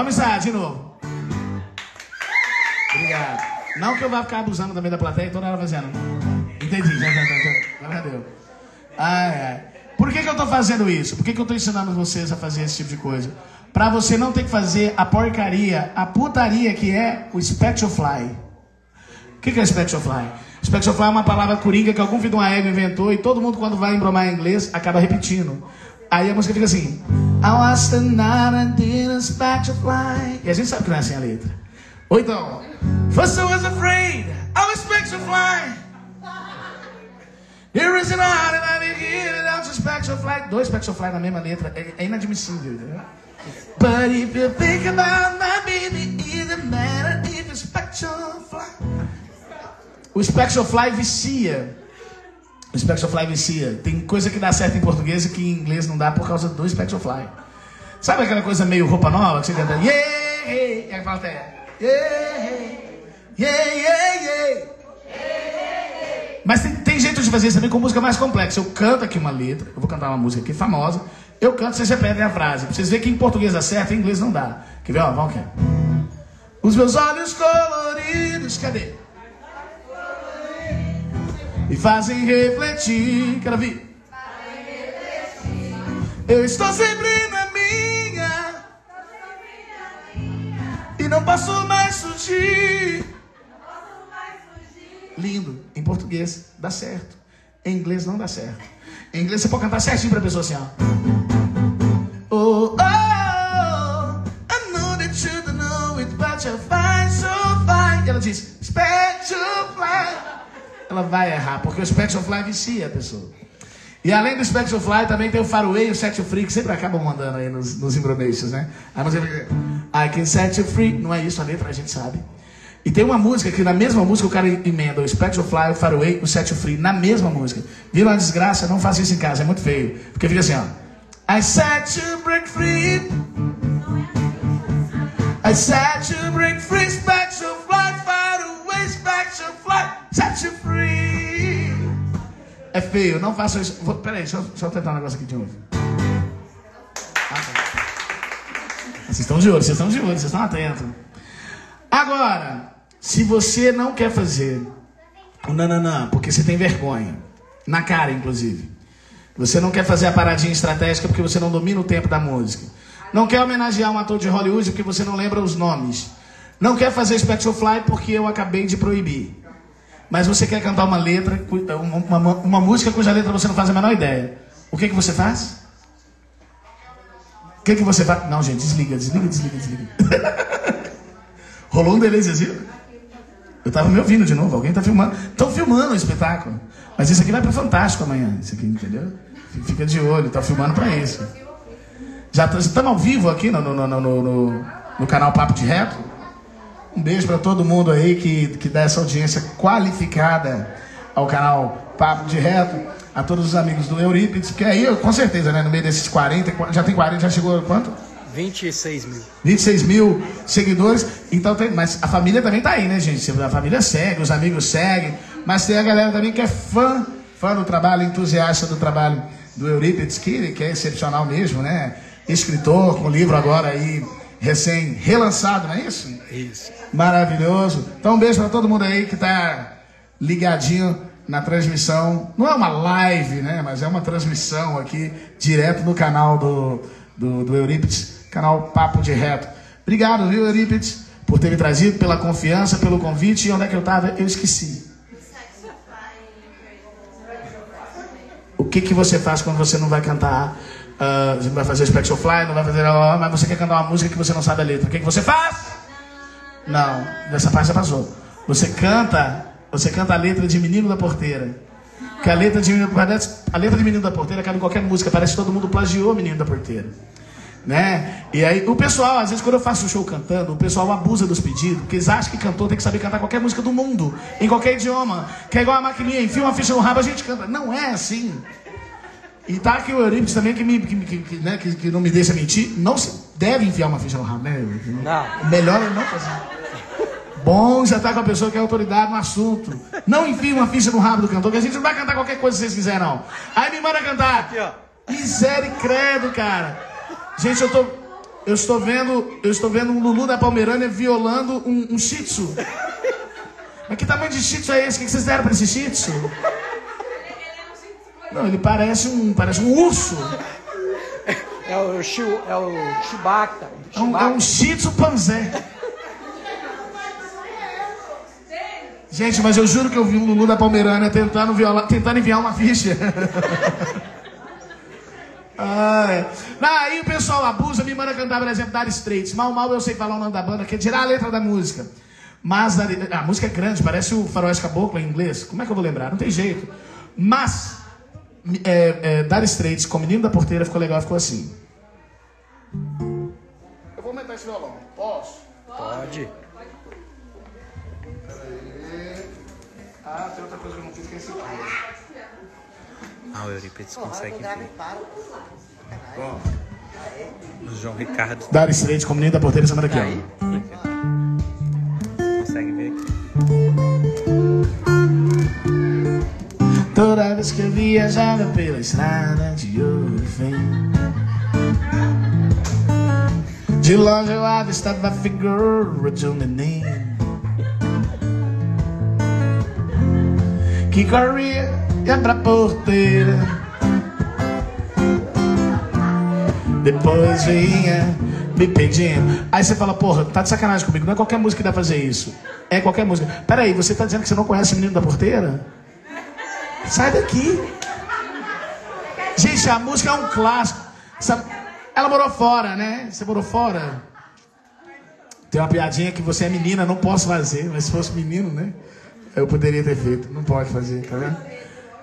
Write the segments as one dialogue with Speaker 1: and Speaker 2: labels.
Speaker 1: Vamos ensaiar de novo. Obrigado. Não que eu vá ficar abusando também da plateia e toda hora fazendo. Entendi, já, já, já, já, deu. Ai. Por que, que eu tô fazendo isso? Por que, que eu tô ensinando vocês a fazer esse tipo de coisa? Pra você não ter que fazer a porcaria, a putaria que é o Spectrofly. O que, que é Spectrofly? Spectrofly é uma palavra coringa que algum filho de uma égua inventou e todo mundo quando vai embromar em inglês acaba repetindo. Aí a música fica assim. I was the night and didn't Spectrofly. E a gente sabe que não é assim a letra. Ou então, First I was afraid, I was Spectrofly. Here is an art and I begin it out to Spectrofly. Dois Spectrofly na mesma letra é, é inadmissível, entendeu? But if you think about my baby, it doesn't matter if it's Spectrofly. O Spectrofly vicia. O Spectrofly vicia. Tem coisa que dá certo em português e que em inglês não dá por causa do Spectrofly. Sabe aquela coisa meio roupa nova que você canta? Yeah, hey, e a plateia. Yeah, yeah, yeah, yeah. Mas tem, tem jeito de fazer isso também com música mais complexa. Eu canto aqui uma letra, eu vou cantar uma música aqui famosa. Eu canto, vocês repetem a frase. Pra vocês verem que em português dá certo, em inglês não dá. Quer ver? Ó, vamos aqui. Os meus olhos coloridos, cadê? E fazem refletir. Quero ouvir. Eu estou sempre na minha. E não posso mais fugir. Lindo. Em português dá certo. Em inglês não dá certo. Em inglês você pode cantar certinho pra pessoa assim, ó. Ela vai errar, porque o Spectrofly vicia a pessoa. E além do Spectrofly, também tem o Faraway e o Set Free, que sempre acabam mandando aí nos, nos embromeixos, né? A música I can set you free. Não é isso a letra, a gente sabe. E tem uma música que na mesma música o cara emenda o Spectrofly, o Faraway, o Set Free, na mesma música. Vira uma desgraça, não faça isso em casa, é muito feio. Porque fica assim, ó. I set you break free. I set you break free, Spectrofly, Faraway, Spectrofly, set you free. É feio, não faça isso. Vou, peraí, deixa eu, deixa eu tentar um negócio aqui de novo. Ah, tá. Vocês estão de olho, vocês estão de olho, vocês estão atentos. Agora, se você não quer fazer o nananã, porque você tem vergonha, na cara inclusive, você não quer fazer a paradinha estratégica porque você não domina o tempo da música, não quer homenagear um ator de Hollywood porque você não lembra os nomes, não quer fazer Spectrofly porque eu acabei de proibir, mas você quer cantar uma letra, uma, uma, uma música cuja letra você não faz a menor ideia, o que, que você faz? O que, que você faz? Não, gente, desliga, desliga, desliga, desliga. Rolou um delay, vocês? Eu tava me ouvindo de novo, alguém tá filmando. Estão filmando o espetáculo. Mas isso aqui vai pro Fantástico amanhã, isso aqui, entendeu? Fica de olho, tá filmando para isso. Já estamos ao vivo aqui no, no, no, no, no canal Papo de Reto. Um beijo para todo mundo aí que, que dá essa audiência qualificada ao canal Papo de Reto. A todos os amigos do Eurípides, que aí, com certeza, né, no meio desses 40, já tem 40, já chegou a quanto?
Speaker 2: 26 mil.
Speaker 1: 26 mil seguidores. Então tem, mas a família também tá aí, né, gente? A família segue, os amigos seguem, mas tem a galera também que é fã, fã do trabalho, entusiasta do trabalho do Eurípides, que, que é excepcional mesmo, né? Escritor, com livro agora aí recém relançado, não é isso?
Speaker 2: Isso.
Speaker 1: Maravilhoso. Então um beijo para todo mundo aí que tá ligadinho na transmissão. Não é uma live, né? Mas é uma transmissão aqui direto no canal do, do, do Eurípides, canal Papo de Reto. Obrigado, viu, Eurípides, por ter me trazido, pela confiança, pelo convite. E onde é que eu estava? Eu esqueci. O que, que você faz quando você não vai cantar Uh, você não vai fazer Spectral Fly, não vai fazer. Mas você quer cantar uma música que você não sabe a letra. O que, que você faz? Não, nessa parte já passou. Você canta, você canta a letra de Menino da Porteira. Que a letra de Menino, a letra de Menino da Porteira cabe em qualquer música, parece que todo mundo plagiou Menino da Porteira. Né? E aí o pessoal, às vezes quando eu faço um show cantando, o pessoal abusa dos pedidos, porque eles acham que cantor tem que saber cantar qualquer música do mundo, em qualquer idioma, que é igual a maquininha, enfia uma ficha no rabo, a gente canta. Não é assim. E tá aqui o Eurípides também que, me, que, que, né, que, que, não me deixa mentir. Não se deve enfiar uma ficha no rabo, né? Não. Melhor é não fazer. Bom já tá com a pessoa que é autoridade no assunto. Não enfie uma ficha no rabo do cantor, que a gente não vai cantar qualquer coisa se vocês quiserem, não. Aí me manda cantar. Aqui, ó. Misericredo, cara. Gente, eu tô. Eu estou vendo. Eu estou vendo um Lulu da Palmeirânia violando um, um shih tzu. Mas que tamanho de shih tzu é esse? O que vocês deram para esse shih tzu? Não, ele parece um. parece um urso.
Speaker 3: É o, é o Chewbacca.
Speaker 1: É um, é um shih tzu panzé. Gente, mas eu juro que eu vi um Lulu da Palmeirânia tentando, violar, tentando enviar uma ficha. Ah, Aí o pessoal abusa, me manda cantar, por exemplo, Dire Straits. Mal, mal eu sei falar o nome da banda, quer tirar a letra da música. Mas a, a música é grande, parece o Faroeste Caboclo em inglês. Como é que eu vou lembrar? Não tem jeito. Mas, é, é, Dire Straits com o Menino da Porteira ficou legal, ficou assim. Eu vou aumentar esse violão. Posso?
Speaker 3: Pode.
Speaker 1: Peraí. Ah, tem outra coisa que eu não fiz, que é esse aqui.
Speaker 3: Ah, o Euripides consegue ver. O João Ricardo.
Speaker 1: Dar estreito como nem da porteira semana aqui,
Speaker 3: Aí? Consegue ver aqui.
Speaker 1: Toda vez que eu viajava pela estrada de ouro De longe eu avistava a figura de um neném Que corria ia pra porteira. Depois vinha me pedindo. Aí você fala, porra, tá de sacanagem comigo. Não é qualquer música que dá pra fazer isso. É qualquer música. Peraí, você tá dizendo que você não conhece o menino da porteira? Sai daqui. Gente, a música é um clássico. Ela morou fora, né? Você morou fora? Tem uma piadinha que você é menina, não posso fazer. Mas se fosse menino, né? Eu poderia ter feito. Não pode fazer, tá vendo?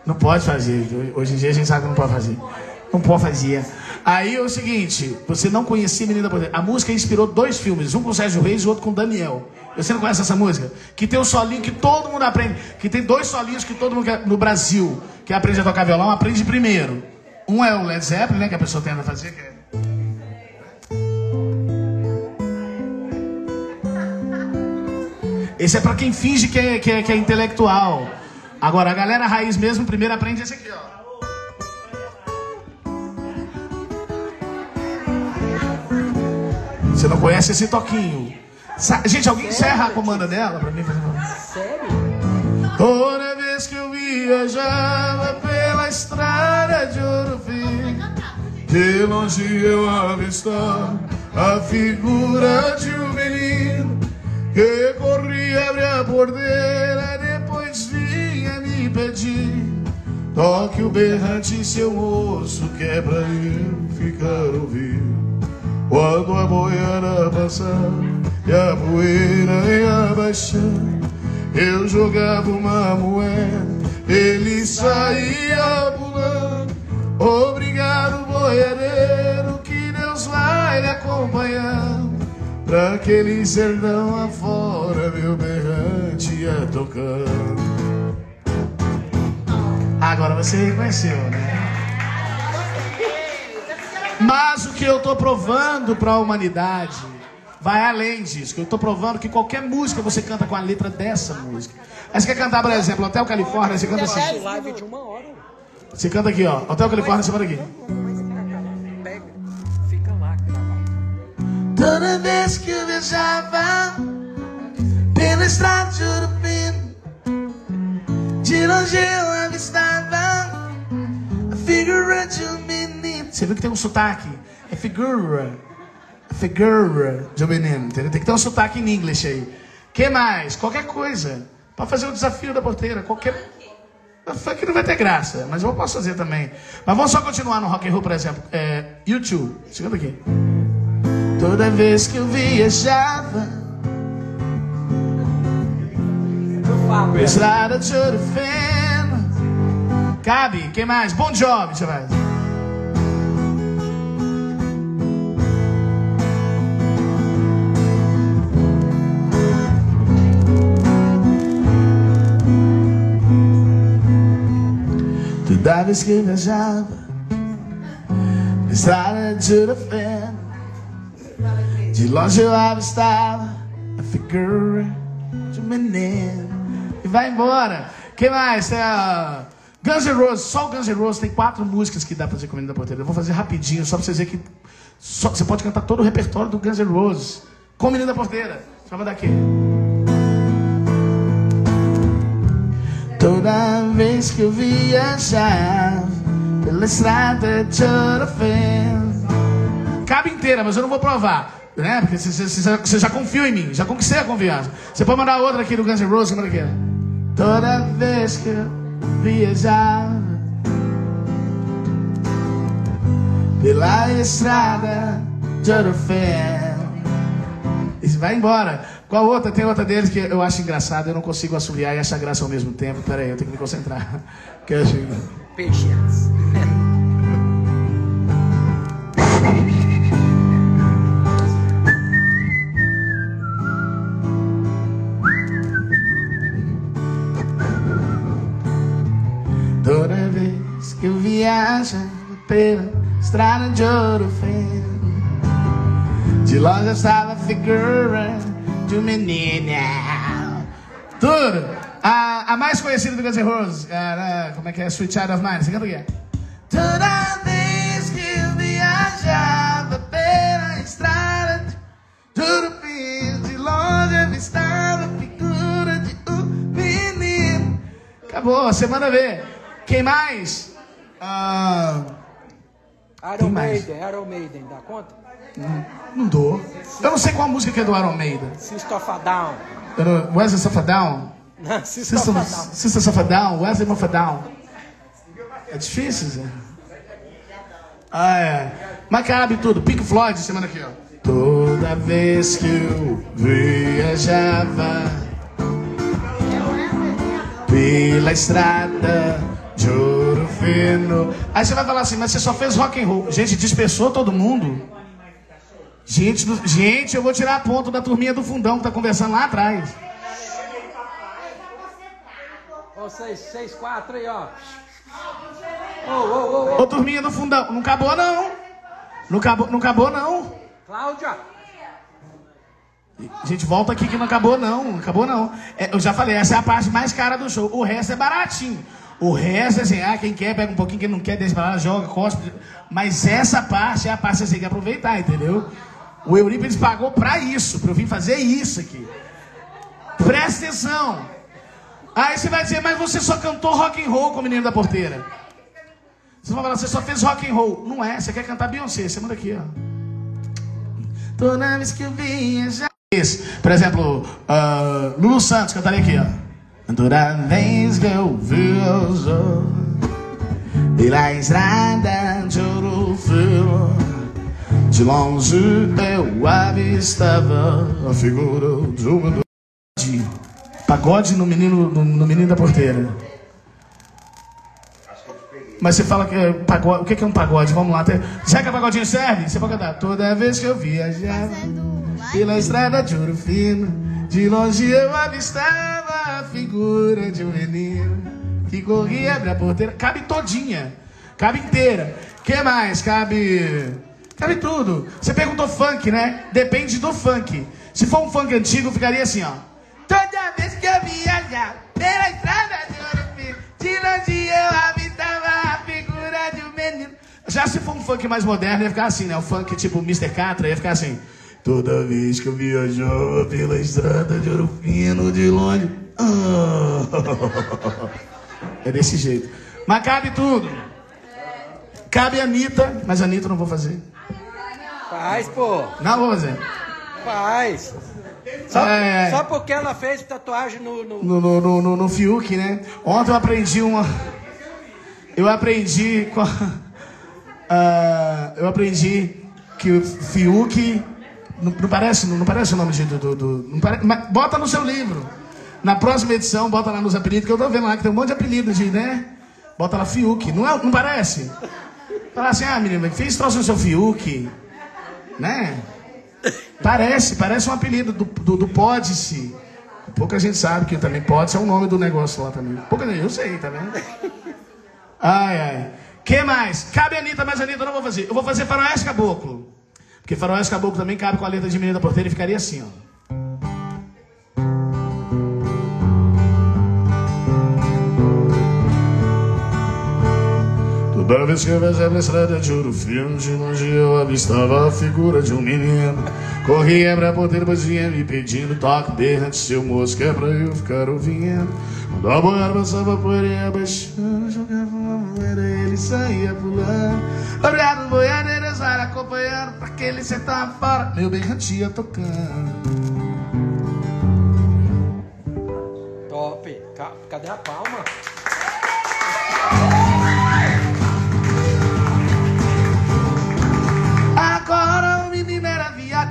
Speaker 1: Não pode fazer. Hoje em dia a gente sabe que não pode fazer. Não pode fazer. Aí é o seguinte, você não conhecia Menina Poder. A música inspirou dois filmes, um com Sérgio Reis e outro com Daniel. Você não conhece essa música? Que tem um solinho que todo mundo aprende. Que tem dois solinhos que todo mundo no Brasil que aprende a tocar violão, aprende primeiro. Um é o Led Zeppelin, né? Que a pessoa tenta fazer, que é... Esse é para quem finge que é, que é, que é intelectual. Agora, a galera raiz mesmo, primeiro aprende esse aqui, ó. Você não conhece esse toquinho. Gente, alguém encerra a comanda dela pra mim?
Speaker 3: Sério?
Speaker 1: Toda vez que eu viajava pela estrada de Ouro de longe eu avistava a figura de um menino que corria abrir a porteira me pedir Toque o berrante, seu moço, que é pra eu ficar ouvindo Quando a boiada passar e a poeira ia baixar Eu jogava uma moeda, ele saía pulando. Obrigado, boiadeiro, que Deus vai lhe acompanhar. Pra aquele sertão afora, meu berrante ia tocando. Agora você reconheceu, né? Mas o que eu estou provando para a humanidade vai além disso. Eu estou provando que qualquer música você canta com a letra dessa música. Aí você quer cantar, por exemplo, Hotel Califórnia, você canta assim.
Speaker 3: live de uma hora.
Speaker 1: Você canta aqui, ó. Hotel Califórnia, você canta aqui.
Speaker 3: Pega, fica lá,
Speaker 1: Toda vez que eu viajava pela estrada de Ouro de longe eu avistava a figura de um. Você viu que tem um sotaque? É figura. Figura de um menino, entendeu? Tem que ter um sotaque em inglês aí. que mais? Qualquer coisa. Para fazer o desafio da porteira. Qualquer. Funk não vai ter graça, mas eu posso fazer também. Mas vamos só continuar no rock and roll, por exemplo. É, YouTube, segunda aqui. Toda vez que eu viajava Estrada de ouro feno Cabe, quem mais? Bom Job, deixa Toda vez que viajava Estrada de feno De longe eu avistava A figura de um menino E vai embora Quem mais? Tem a Guns N' Roses, só o Guns N' Roses tem quatro músicas que dá pra fazer comendo da porteira. Eu vou fazer rapidinho, só pra vocês verem que só- você pode cantar todo o repertório do Guns N' Roses. Com Menino da Porteira. Só vai dar aqui. Toda vez que eu viajar pela estrada de ouro. Cabe inteira, mas eu não vou provar. Né? Porque você, já confiou em mim, já conquistei a confiança. Você pode mandar outra aqui do Guns N' Roses, manda aqui. Toda vez que eu viajar pela estrada de ouro. E vai embora. Qual outra? Tem outra deles que eu acho engraçado, eu não consigo assoviar e achar graça ao mesmo tempo. Pera aí, eu tenho que me concentrar. Que eu acho... Toda vez que eu viajo pela estrada de ouro feno, de longe eu estava a figura de menino. Tudo. A, a mais conhecida do Guns N' Roses, era, como é que é? Sweet Child of Mine. Você canta o quê? Toda vez que eu viajava pela estrada ouro feno, de longe avistava a figura de um menino. Acabou, você manda ver. Quem mais? Ah,
Speaker 3: Iron. Maiden, Iron Maiden, dá conta?
Speaker 1: Não dou. Eu não sei qual música que é do Iron Maiden.
Speaker 3: System of a Down.
Speaker 1: Não- Wesley Safadão?
Speaker 3: Não,
Speaker 1: Sister,
Speaker 3: a.
Speaker 1: Sister Safadão? Wesley Mafadão? É difícil, Zé. Ah, é. Mas cabe tudo. Pink Floyd, semana aqui, ó. Toda vez que eu viajava pela estrada de ouro fino. Aí você vai falar assim, mas você só fez rock and roll. Gente, dispersou todo mundo. Gente, gente, eu vou tirar a ponto da turminha do fundão que tá conversando lá atrás.
Speaker 3: Ô, seis, seis, quatro aí, ó. Ô, ô, ô, ô.
Speaker 1: Ô, turminha do fundão, não acabou não. Não acabou, não acabou não.
Speaker 3: Cláudia.
Speaker 1: Gente, volta aqui que não acabou não, não acabou não. É, eu já falei, essa é a parte mais cara do show. O resto é baratinho. O resto é assim, ah, quem quer pega um pouquinho, quem não quer deixa pra lá, joga, cospe. Mas essa parte é a parte que você tem que aproveitar, entendeu? O Eurípides pagou pra isso, pra eu vir fazer isso aqui. Presta atenção. Aí você vai dizer, mas você só cantou rock and roll com o menino da porteira. Você vai falar, você só fez rock and roll. Não é, você quer cantar Beyoncé, você manda aqui, ó. Toda vez que eu viajar. Por exemplo, ah, Lulu Santos, cantaria aqui, ó. Toda vez que eu viajo pela estrada de ouro de longe eu avistava a figura de uma de pagode no menino, no, no menino da porteira. Mas você fala que é pagode. O que é um pagode? Vamos lá. Já que é pagodinho serve? Você pode cantar. Toda vez que eu viajava pela estrada de ouro fino, de longe eu avistava a figura de um menino que corria e abria a porteira. Cabe todinha. Cabe inteira. que mais? Cabe. Cabe tudo. Você perguntou funk, né? Depende do funk. Se for um funk antigo, ficaria assim, ó. Toda vez que eu viajar pela estrada de fino, de longe eu avistava a figura de um menino. Já se for um funk mais moderno, ia ficar assim, né? O funk tipo Mr. Catra, ia ficar assim. Toda vez que eu viajava pela estrada de ouro fino, de longe. ah. É desse jeito. Mas cabe tudo. Cabe a Anitta, mas a Anitta não vou fazer.
Speaker 3: Faz, pô.
Speaker 1: Não vou fazer.
Speaker 3: Faz. Só,
Speaker 1: É.
Speaker 3: só porque ela fez tatuagem no. no-
Speaker 1: no, no, no, no, no Fiuk, né? Ontem eu aprendi uma. Eu aprendi com a- ah, eu aprendi que o Fiuk. Não, não parece, não, não parece o nome de, do. do, pare- mas bota no seu livro. Na próxima edição, bota lá nos apelidos, que eu tô vendo lá que tem um monte de apelido de, né? Bota lá Fiuk. Não, é, não parece? Fala assim, ah, menino, fez troço no seu Fiuk. Né? Parece, parece um apelido do, do, do Pode-se. Pouca gente sabe que também Pode-se é o nome do negócio lá também. Pouca gente, eu sei, tá vendo? Ai, ai. que mais? Cabe a Anitta, mas a Anitta eu não vou fazer. Eu vou fazer Faroeste Caboclo. Porque Faroeste Caboclo também cabe com a letra de Menina da Porteira e ficaria assim, ó. Toda vez que eu viajava a estrada de ouro frio, de longe eu avistava a figura de um menino. Corria pra porteira, pois vinha me pedindo toque berrante, seu moço, que é pra eu ficar ouvindo. Quando a boiada passava a poeira baixando, jogava uma moeda e ele saía pulando. Obrigado, boiadeiras, vai acompanhando pra aquele sertão fora. Meu berrante ia tocando.
Speaker 3: Top. Ca- Cadê a palma?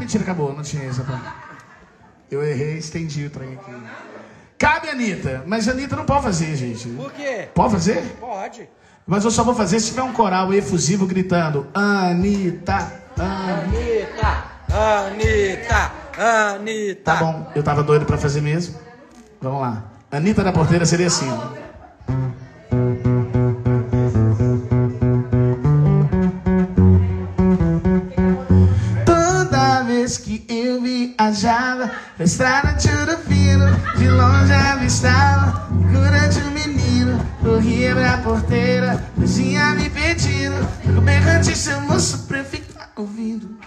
Speaker 1: Mentira, acabou, não tinha essa parte. Eu errei, estendi o trem aqui. Cabe Anitta, mas a Anitta não pode fazer, gente.
Speaker 3: Por quê?
Speaker 1: Pode fazer?
Speaker 3: Pode.
Speaker 1: Mas eu só vou fazer se tiver um coral efusivo gritando Anitta. Anitta!
Speaker 3: Anitta! Anitta!
Speaker 1: Tá bom, eu tava doido pra fazer mesmo. Vamos lá. Anitta da porteira seria assim, ó. Viajava na estrada de fino, de longe avistava figura de um menino. Corria pra porteira, vizinha me pedindo, o berrante seu moço pra eu ficar ouvindo.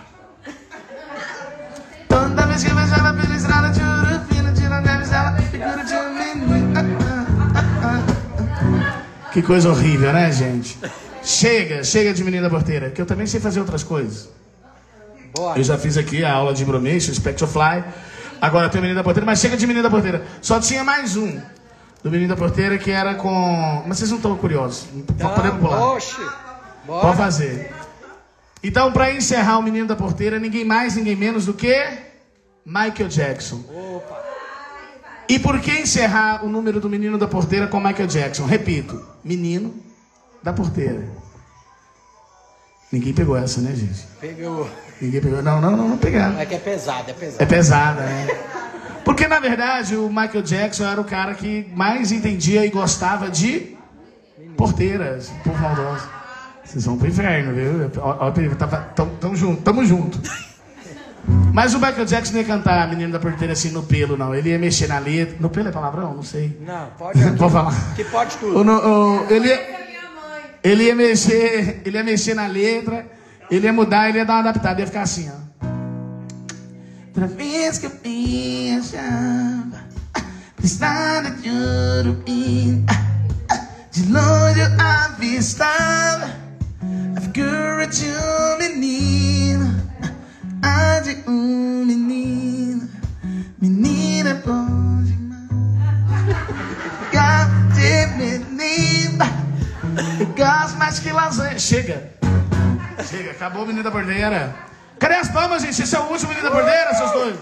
Speaker 1: Toda vez que eu viajava pela estrada de fino, de longe avistava figura de um menino. Que coisa horrível, né, gente? Chega, chega de menina porteira, que eu também sei fazer outras coisas. Eu já fiz aqui a aula de Bromation, Spectrofly. Agora tem o Menino da Porteira, mas chega de Menino da Porteira. Só tinha mais um do Menino da Porteira que era com. Mas vocês não estão curiosos.
Speaker 3: Tá,
Speaker 1: Podemos pular.
Speaker 3: Oxe.
Speaker 1: Pode
Speaker 3: Bora.
Speaker 1: fazer. Então, para encerrar o Menino da Porteira, ninguém mais, ninguém menos do que Michael Jackson.
Speaker 3: Opa.
Speaker 1: E por que encerrar o número do Menino da Porteira com Michael Jackson? Repito, Menino da Porteira. Ninguém pegou essa, né, gente?
Speaker 3: Pegou.
Speaker 1: Ninguém pegou. Não, não, não, não pegaram.
Speaker 3: É que é pesado, é
Speaker 1: É
Speaker 3: pesado.
Speaker 1: pesada, né? Porque, na verdade, o Michael Jackson era o cara que mais entendia e gostava de porteiras, povo maldoso. Vocês vão pro inferno, viu? Ó, tava, tamo, tamo junto, tamo junto. Mas o Michael Jackson não ia cantar a menina da porteira assim no pelo, não. Ele ia mexer na letra. No pelo é palavrão? Não sei.
Speaker 3: Não, pode.
Speaker 1: Pode falar.
Speaker 3: Que pode
Speaker 1: O
Speaker 3: tudo.
Speaker 1: no- o- ele, ia, ele ia mexer, ele ia mexer na letra, ele ia mudar, ele ia dar uma adaptada, ia ficar assim, ó. Toda vez que eu viajava, estrada de ouro e de longe eu avistava a figura de um menino, a de um mais que lasanha. Chega. Chega, acabou o menino da bordeira. Cadê as palmas, gente? Esse é o último menino da bordeira, seus dois.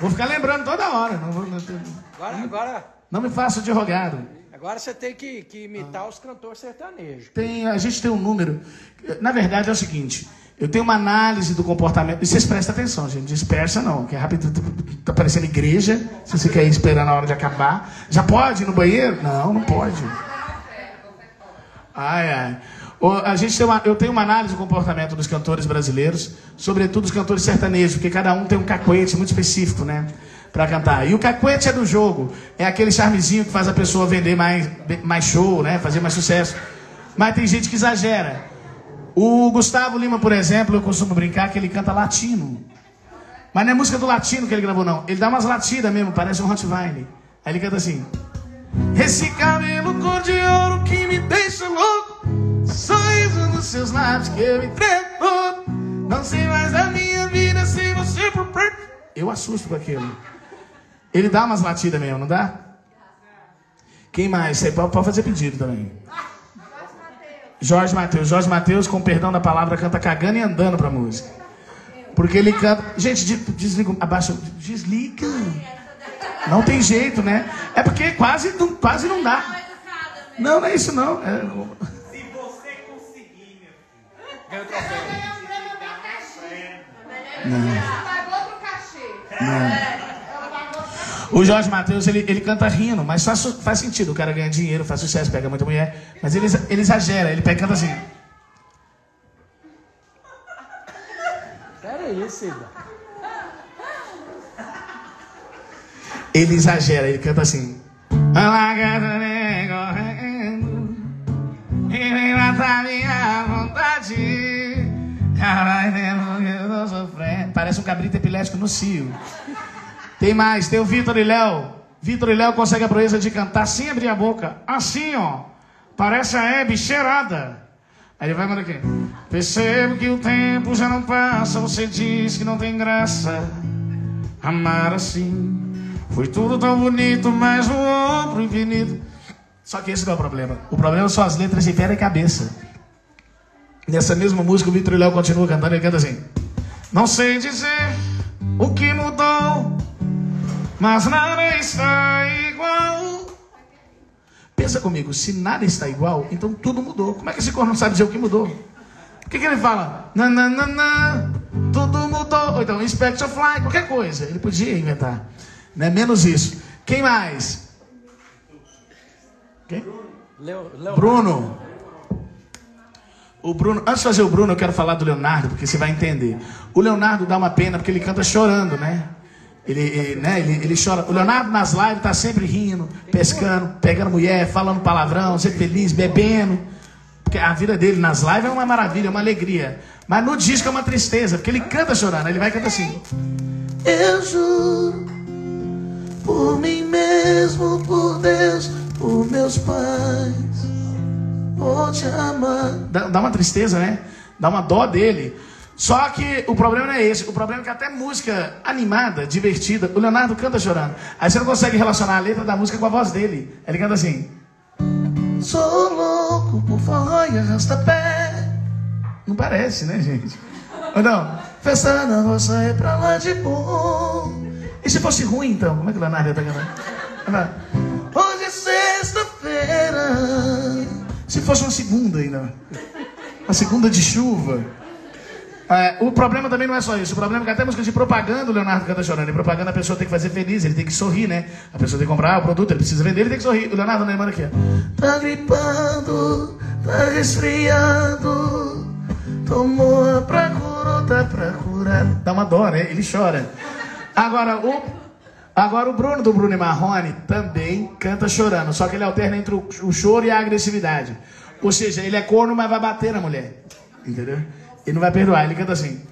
Speaker 1: Vou ficar lembrando toda hora. Não, vou, não,
Speaker 3: Agora, agora,
Speaker 1: não me faço de rogado.
Speaker 3: agora você tem que, que imitar os cantores sertanejos.
Speaker 1: Tem, a gente tem um número. Na verdade é o seguinte. Eu tenho uma análise do comportamento. E vocês prestem atenção, gente. Dispersa não, que é rápido. Tá parecendo igreja. Se você quer ir esperando a hora de acabar. Já pode ir no banheiro? Não, não pode. Ai, ai. O- A gente uma, eu tenho uma análise do comportamento dos cantores brasileiros, sobretudo os cantores sertanejos, porque cada um tem um cacuete muito específico, né? Pra cantar. E o cacuete é do jogo. É aquele charmezinho que faz a pessoa vender mais, mais show, né? Fazer mais sucesso. Mas tem gente que exagera. O Gustavo Lima, por exemplo, eu costumo brincar que ele canta latino. Mas não é música do latino que ele gravou, não. Ele dá umas latidas mesmo, parece um Rottweiler. Aí ele canta assim. Esse cabelo cor de ouro que me deixa louco. Sorriso nos seus lábios que eu entrego. Não sei mais da minha vida sem você por perto. Eu assusto com aquilo. Ele dá umas latidas mesmo, não dá? Quem mais? Você pode fazer pedido também. Jorge Matheus. Jorge Matheus, com perdão da palavra, canta cagando e andando pra música. Porque ele canta. Gente, de- desliga. Abaixa. Desliga. Não tem jeito, né? É porque quase não, quase não dá. Não, não é isso não. É...
Speaker 4: Se você conseguir, meu filho.
Speaker 5: Pagou pro cachê.
Speaker 1: O Jorge Matheus, ele, ele canta rindo, mas faz, faz sentido. O cara ganha dinheiro, faz sucesso, pega muita mulher. Mas ele, ele exagera, ele pega, canta assim.
Speaker 3: Pera aí, Cida.
Speaker 1: Ele exagera, ele canta assim. "Olá, garotinha, correndo, E vem matar minha vontade. Caralho, que eu tô sofrendo. Parece um cabrito epilético no cio. Tem mais, tem o Vitor e Léo. Vitor e Léo conseguem a proeza de cantar sem abrir a boca. Assim, ó. Parece a Hebe cheirada. Aí ele vai mandar aqui. Percebo que o tempo já não passa. Você diz que não tem graça. Amar assim. Foi tudo tão bonito, mas voou pro infinito. Só que esse não é o problema. O problema são as letras de pé e cabeça. Nessa mesma música, o Vitor Léo continua cantando. Ele canta assim: Não sei dizer o que mudou, mas nada está igual. Pensa comigo, se nada está igual, então tudo mudou. Como é que esse corno não sabe dizer o que mudou? Por que, que ele fala? Nananana, tudo mudou. Ou então, Inspector Fly, qualquer coisa. Ele podia inventar. Né? Menos isso. Quem mais? Quem? Bruno. O Bruno, antes de fazer o Bruno, eu quero falar do Leonardo, porque você vai entender. O Leonardo dá uma pena porque ele canta chorando, né? Ele, ele, né? ele, ele chora. O Leonardo nas lives tá sempre rindo, pescando, pegando mulher, falando palavrão, ser feliz, bebendo. Porque a vida dele nas lives é uma maravilha, é uma alegria. Mas no disco é uma tristeza, porque ele canta chorando. Ele vai cantar assim. Eu juro por mim mesmo, por Deus, por meus pais. Vou te amar. Dá, dá uma tristeza, né? Dá uma dó dele. Só que o problema não é esse. O problema é que até música animada, divertida, o Leonardo canta chorando. Aí você não consegue relacionar a letra da música com a voz dele. Ele canta assim. Sou louco por forró e arrasta-pé. Não parece, né, gente? Ou não? Festa na roça é pra lá de bom. E se fosse ruim, então? Como é que o Leonardo ia? Vai. Hoje é sexta-feira. Se fosse uma segunda ainda. Uma segunda de chuva. É, o problema também não é só isso. O problema é que até música de propaganda o Leonardo canta chorando. E propaganda a pessoa tem que fazer feliz, ele tem que sorrir, né? A pessoa tem que comprar o produto, ele precisa vender, ele tem que sorrir. O Leonardo manda aqui, ó. Tá gripando, tá resfriado. Tomou pra curar, tá pra curar. Dá uma dó, né? Ele chora. Agora, o, agora o Bruno do Bruno e Marrone também canta chorando. Só que ele alterna entre o, o choro e a agressividade. Ou seja, ele é corno, mas vai bater na mulher. Entendeu? Ele não vai perdoar. Ele canta assim.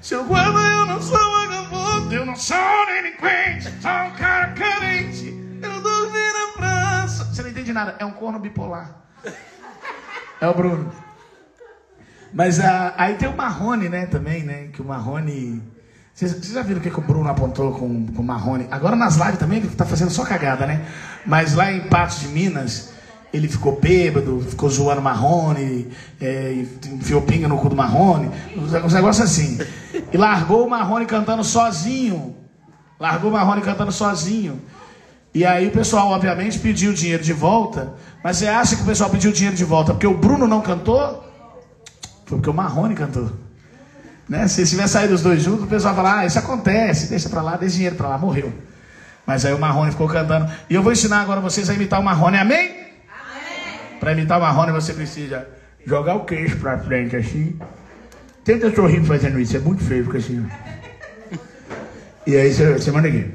Speaker 1: Seu guarda, eu não sou vagabundo, eu não sou delinquente, sou um cara carente. Eu dormi na praça. Você não entende nada. É um corno bipolar. É o Bruno. Mas ah, aí tem o Marrone, né, também, né? Que o Marrone. Vocês vocês já viram o que, que o Bruno apontou com, com o Marrone? Agora nas lives também ele tá fazendo só cagada, né? Mas lá em Patos de Minas, ele ficou bêbado, ficou zoando Marrone, é, enfiou pinga no cu do Marrone, uns negócios assim. E largou o Marrone cantando sozinho. Largou o Marrone cantando sozinho. E aí o pessoal, obviamente, pediu o dinheiro de volta. Mas você acha que o pessoal pediu o dinheiro de volta porque o Bruno não cantou? Foi porque o Marrone cantou. Né? Se tiver saído os dois juntos, o pessoal fala, ah, isso acontece, deixa pra lá, deixa dinheiro pra lá, morreu. Mas aí o Marrone ficou cantando. E eu vou ensinar agora vocês a imitar o Marrone, amém? Amém. Pra imitar o Marrone você precisa jogar o queixo pra frente assim. Tenta sorrir fazendo isso, é muito feio, fica assim. E aí você, você manda aqui.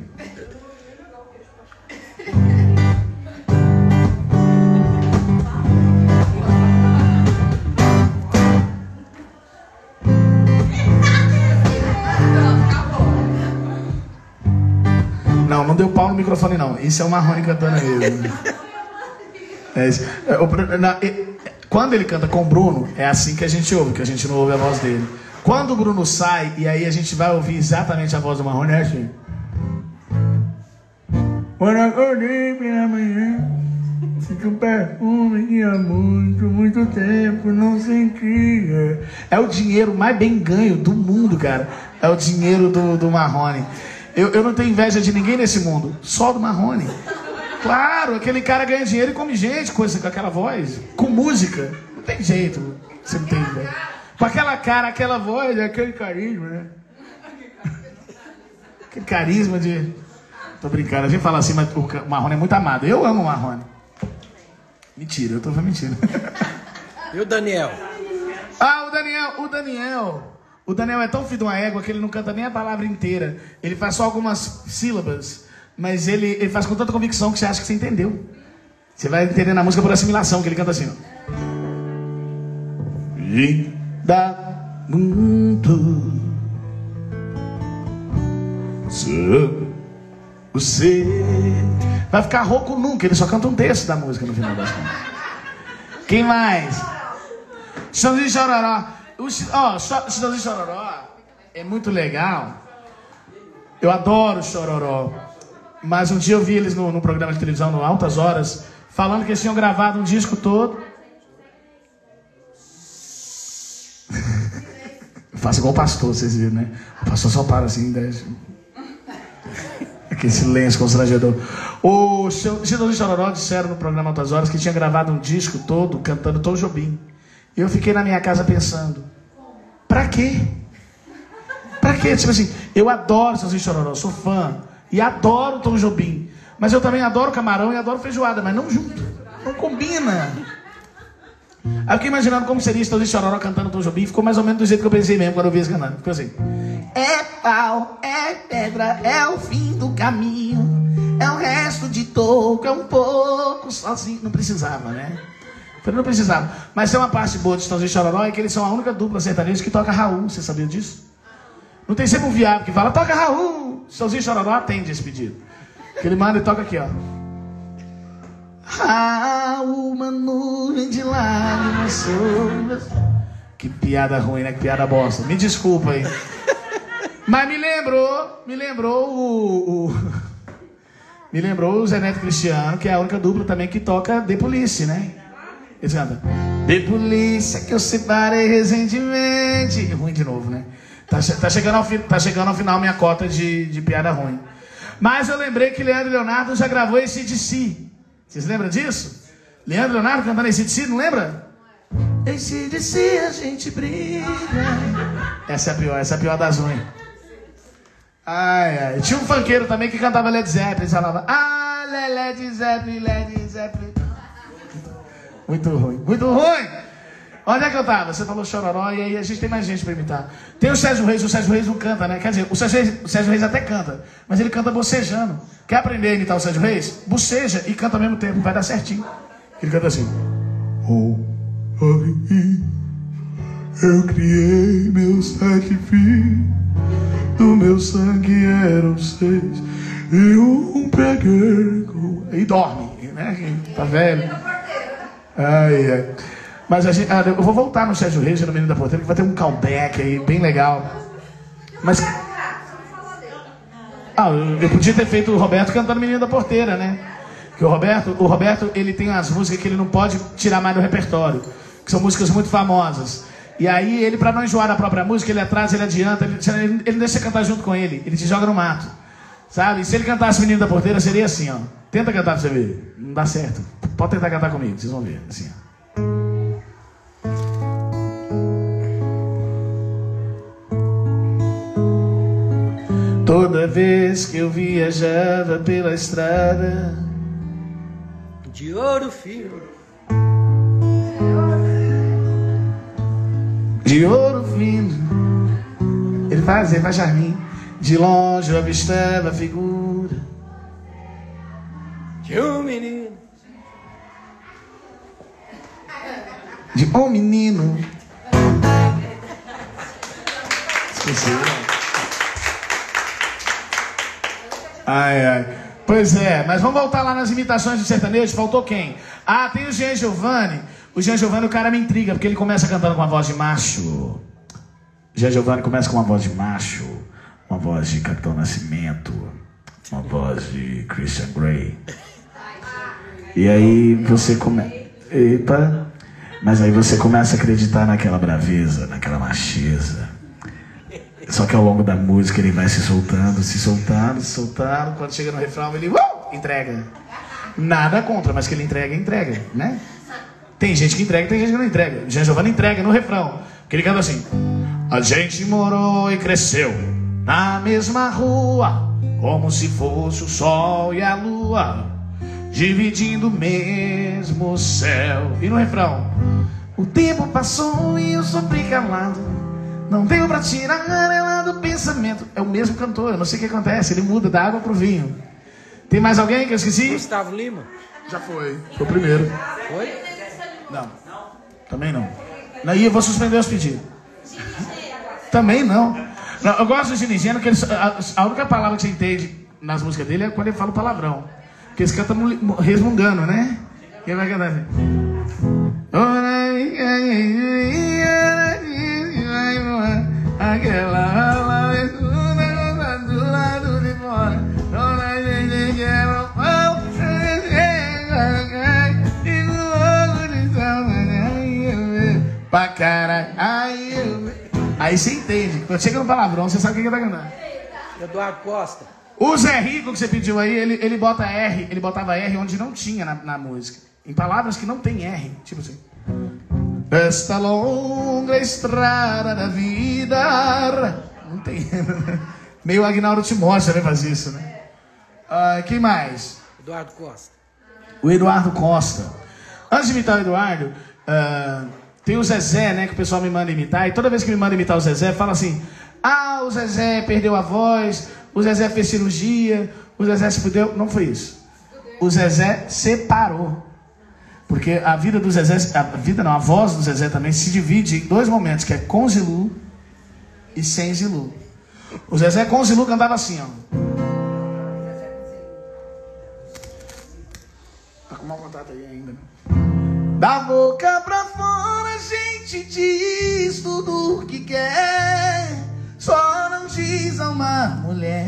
Speaker 1: Deu pau no microfone, não. Isso é o Marrone cantando mesmo. É isso. É, quando ele canta com o Bruno, é assim que a gente ouve, que a gente não ouve a voz dele. Quando o Bruno sai, e aí a gente vai ouvir exatamente a voz do Marrone, é assim. Quando acordei pela manhã, senti um perfume que há muito, muito tempo não sentia. É o dinheiro mais bem ganho do mundo, cara. É o dinheiro do, do Marrone. Eu, eu não tenho inveja de ninguém nesse mundo, só do Marrone. Claro, aquele cara ganha dinheiro e come gente com, com aquela voz, com música. Não tem jeito, você não tem inveja. Com aquela cara, aquela voz, aquele carisma, né? Aquele carisma de. Tô brincando, a gente fala assim, mas o Marrone é muito amado. Eu amo o Marrone. Mentira, eu tô falando mentira.
Speaker 3: E o Daniel?
Speaker 1: Ah, o Daniel, o Daniel. O Daniel é tão filho de uma égua que ele não canta nem a palavra inteira. Ele faz só algumas sílabas. Mas ele, ele faz com tanta convicção que você acha que você entendeu. Você vai entender na música por assimilação, que ele canta assim, ó. Linda muito. Você vai ficar rouco nunca, ele só canta um terço da música no final das contas. Quem mais? Chãozinho Chororó. O ó, Chitãozinho Chororó é muito legal. Eu adoro Chororó. Mas um dia eu vi eles no, no programa de televisão, no Altas Horas, falando que eles tinham gravado um disco todo. Faça igual o pastor, vocês viram, né? O pastor só para assim, né? Aquele silêncio constrangedor. O Chitãozinho Chororó disseram no programa Altas Horas que tinha gravado um disco todo cantando Tom Jobim. Eu fiquei na minha casa pensando, pra quê? Pra quê? Tipo assim, eu adoro Chitãozinho Chororó, sou fã. E adoro Tom Jobim. Mas eu também adoro camarão e adoro feijoada, mas não junto. Não combina. Aí eu fiquei imaginando como seria Estourinho Chororó cantando Tom Jobim. Ficou mais ou menos do jeito que eu pensei mesmo quando eu vi esse cantando. Ficou assim. É pau, é pedra, é o fim do caminho. É o resto de toco, é um pouco sozinho. Não precisava, né? Eu não precisava. Mas tem uma parte boa de Estourinho Chororó é que eles são a única dupla sertaneja que toca Raul. Você sabia disso? Não tem sempre um viado que fala, toca Raul. Estourinho Chororó atende esse pedido. Que ele manda e toca aqui, ó. Ah, uma nuvem de lágrimas sobre... Que piada ruim, né? Que piada bosta. Me desculpa aí. Mas me lembrou, me lembrou o, o... Me lembrou o Zé Neto Cristiano, que é a única dupla também que toca The Police, né? Eles cantam The Police, que eu separei recentemente. Ruim de novo, né? Tá, tá, chegando, ao, tá chegando ao final minha cota de, de piada ruim. Mas eu lembrei que Leandro Leonardo já gravou esse de si. Vocês lembram disso? Leandro Leonardo cantando esse de si, não lembra? Esse de si a gente briga. Essa é a pior, essa é a pior das ruins. Ai, ai. Tinha um funkeiro também que cantava Led Zeppelin. Falava, ah, Led Zeppelin, Led Zeppelin. Muito ruim, muito ruim. Onde é que eu tava? Você falou chororó e aí a gente tem mais gente para imitar. Tem o Sérgio Reis, o Sérgio Reis não canta, né? Quer dizer, o Sérgio Reis, o Sérgio Reis até canta, mas ele canta bocejando. Quer aprender a imitar o Sérgio Reis? Boceja e canta ao mesmo tempo, vai dar certinho. Ele canta assim. Oh, ai, eu criei meus sete filhos, do meu sangue eram seis, e um peguei com... E dorme, né? Tá velho. Ai, ai. Mas a gente, ah, eu vou voltar no Sérgio Reis, no Menino da Porteira, que vai ter um callback aí, bem legal. Mas. Ah, eu, podia ter feito o Roberto cantando Menino da Porteira, né? Que o Roberto, o Roberto, ele tem as músicas que ele não pode tirar mais do repertório, que são músicas muito famosas. E aí, ele, para não enjoar da própria música, ele atrasa, ele adianta, ele, ele, ele não deixa você cantar junto com ele, ele te joga no mato. Sabe? E se ele cantasse Menino da Porteira, seria assim, ó. Tenta cantar pra você ver. Não dá certo. Pode tentar cantar comigo, vocês vão ver. Assim, ó. Toda vez que eu viajava pela estrada
Speaker 3: de ouro fino,
Speaker 1: de ouro fino, ele faz, ele faz charminho. De longe eu avistava a figura
Speaker 3: de um menino,
Speaker 1: de um menino. Esqueci. Ai, ai. Pois é, mas vamos voltar lá nas imitações do sertanejo. Faltou quem? Ah, tem o Jean Giovanni. O Jean Giovanni, o cara me intriga, porque ele começa cantando com a voz de macho. Jean Giovanni começa com uma voz de macho, uma voz de Capitão Nascimento, uma voz de Christian Grey. E aí você começa. Eita! Mas aí você começa a acreditar naquela braveza, naquela macheza. Só que ao longo da música ele vai se soltando, se soltando, se soltando. Quando chega no refrão, ele uh, entrega. Nada contra, mas que ele entrega, entrega, né? Tem gente que entrega, tem gente que não entrega. Jean Giovanni entrega no refrão. Que ele canta assim: A gente morou e cresceu na mesma rua, como se fosse o sol e a lua, dividindo o mesmo céu. E no refrão: O tempo passou e eu sofri calado. Não deu pra tirar ela do pensamento. É o mesmo cantor, eu não sei o que acontece, ele muda da água pro vinho. Tem mais alguém que eu esqueci?
Speaker 3: Gustavo Lima.
Speaker 1: Já foi. Foi o primeiro.
Speaker 3: Foi?
Speaker 1: Não. Também não. Aí eu vou suspender os pedidos. Também não. Não, Eu gosto do Gino Ingênuo, que eles, a, a única palavra que você entende nas músicas dele é quando ele fala o palavrão. Porque cantam muli- mo- resmungando, né? Quem vai cantar assim? Aquela do lado de fora. Dona gente e no de salva, pra caralho. Aí, eu- aí você entende. Quando chega no palavrão, você sabe o que ele tá cantando.
Speaker 3: Eduardo Costa.
Speaker 1: O Zé Rico que você pediu aí, ele, ele bota R, ele botava R onde não tinha na, na música. Em palavras que não tem R. Tipo assim. Esta longa estrada da vida. Não tem. Meio Agnaldo Timóteo também faz isso, né? Ah, quem mais?
Speaker 3: Eduardo Costa.
Speaker 1: O Eduardo Costa. Antes de imitar o Eduardo, ah, tem o Zezé, né? Que o pessoal me manda imitar. E toda vez que me manda imitar o Zezé, fala assim: Ah, o Zezé perdeu a voz, o Zezé fez cirurgia, o Zezé se fudeu. Não foi isso. O Zezé separou. Porque a vida do Zezé, a vida não, a voz do Zezé também se divide em dois momentos, que é com Zilu e sem Zilu. O Zezé com Zilu cantava assim, ó. Tá com mau contato aí ainda, né? Da boca pra fora a gente diz tudo o que quer. Só não diz a uma mulher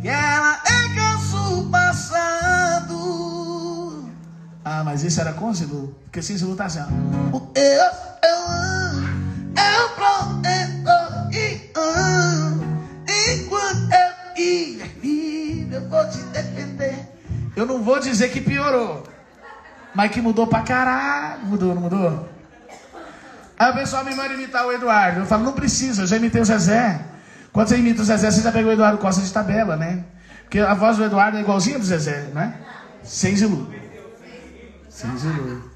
Speaker 1: que ela é caso passado. Ah, mas isso era com Zilu. Porque sem Zilu tá assim, ó. O eu, eu amo, eu prometo e amo. Enquanto eu ia vivo, eu vou te defender. Eu não vou dizer que piorou. Mas que mudou pra caralho. Mudou, não mudou? Aí o pessoal me manda imitar o Eduardo. Eu falo, não precisa, eu já imitei o Zezé. Quando você imita o Zezé, você já pegou o Eduardo Costa de tabela, né? Porque a voz do Eduardo é igualzinha do Zezé, né? Sem Zilu. Sem Zilu.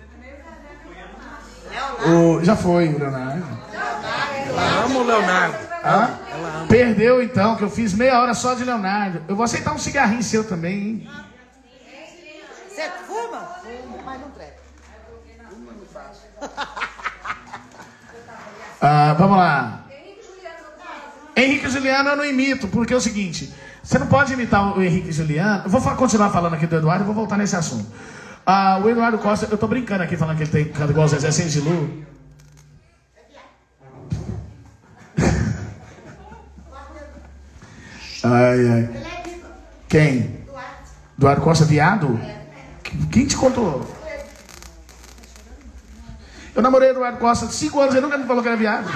Speaker 1: O, já foi, o Leonardo.
Speaker 3: Ela ama o Leonardo.
Speaker 1: Hã? Perdeu então, que eu fiz meia hora só de Leonardo. Eu vou aceitar um cigarrinho seu também, hein?
Speaker 6: Você fuma? Fumo, mas não trepa.
Speaker 1: Ah, vamos lá. Henrique e Juliano eu não imito, porque é o seguinte: você não pode imitar o Henrique e Juliano. Eu vou continuar falando aqui do Eduardo e vou voltar nesse assunto. Ah, o Eduardo Costa, eu tô brincando aqui falando que ele tem canta igual o Zezé sem Zilu. Ai, ai. Quem? Eduardo Costa, viado? Quem te contou? Eu namorei Eduardo Costa cinco anos, ele nunca me falou que era viado.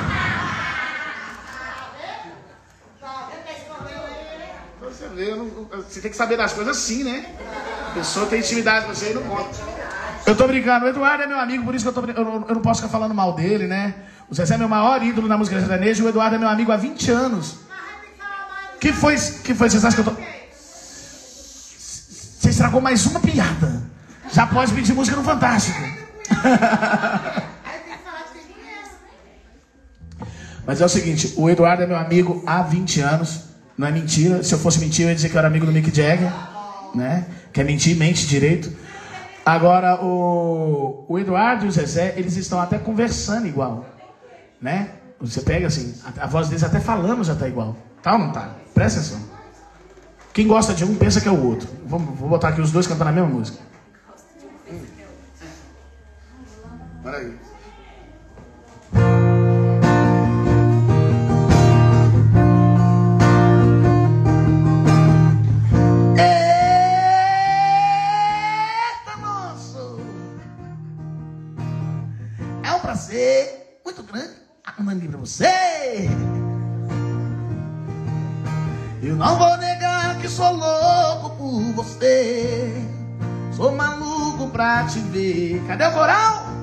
Speaker 1: Você vê, não- você tem que saber das coisas assim, né? A pessoa tem intimidade com você e não conta. Eu tô brincando, o Eduardo é meu amigo, por isso que eu, tô, eu, não- eu não posso ficar falando mal dele, né? O Zezé é meu maior ídolo na música sertaneja e o Eduardo é meu amigo há 20 anos. Que foi, que foi, vocês acham que eu tô... Você estragou mais uma piada. Já pode pedir música no Fantástico. Mas é o seguinte, o Eduardo é meu amigo há 20 anos. Não é mentira. Se eu fosse mentir, eu ia dizer que eu era amigo do Mick Jagger. Né? Quer mentir, mente direito. Agora, o, o Eduardo e o Zezé, eles estão até conversando igual. Né? Você pega assim, a, a voz deles até falando já tá igual. Tá ou não tá? Presta atenção. Quem gosta de um pensa que é o outro. Vamos, vou botar aqui os dois cantando a mesma música. Peraí. Eita, é, tá moço! É um prazer muito grande acompanhar pra você. Eu não vou negar que sou louco por você. Sou maluco pra te ver. Cadê o coral?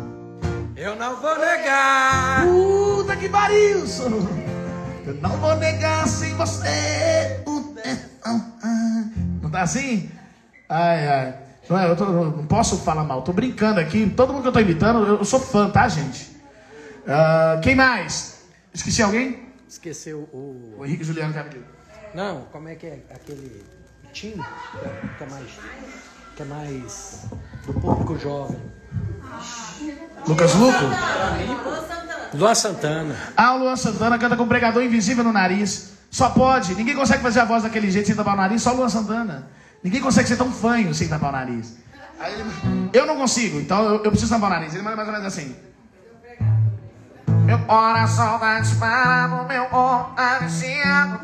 Speaker 3: Eu não vou negar.
Speaker 1: Puta que pariu. Eu não vou negar sem você. Não tá assim? Ai, ai. Não, é, eu tô- não posso falar mal, tô brincando aqui. Todo mundo que eu tô imitando, eu, eu sou fã, tá, gente? Ah, quem mais? Esqueci alguém?
Speaker 3: Esqueceu o.
Speaker 1: O Henrique Juliano Camilo.
Speaker 3: Não, como é que é aquele time que é mais. que é mais do público jovem?
Speaker 1: Lucas Luco?
Speaker 3: Luan Santana.
Speaker 1: Ah, o Luan Santana canta com pregador invisível no nariz. Só pode. Ninguém consegue fazer a voz daquele jeito sem tapar o nariz, só o Luan Santana. Ninguém consegue ser tão fanho sem tapar o nariz. Ele- Eu não consigo, então eu, eu preciso tapar o nariz. Ele manda mais ou menos assim. Meu coração tá meu corpo tá viciado.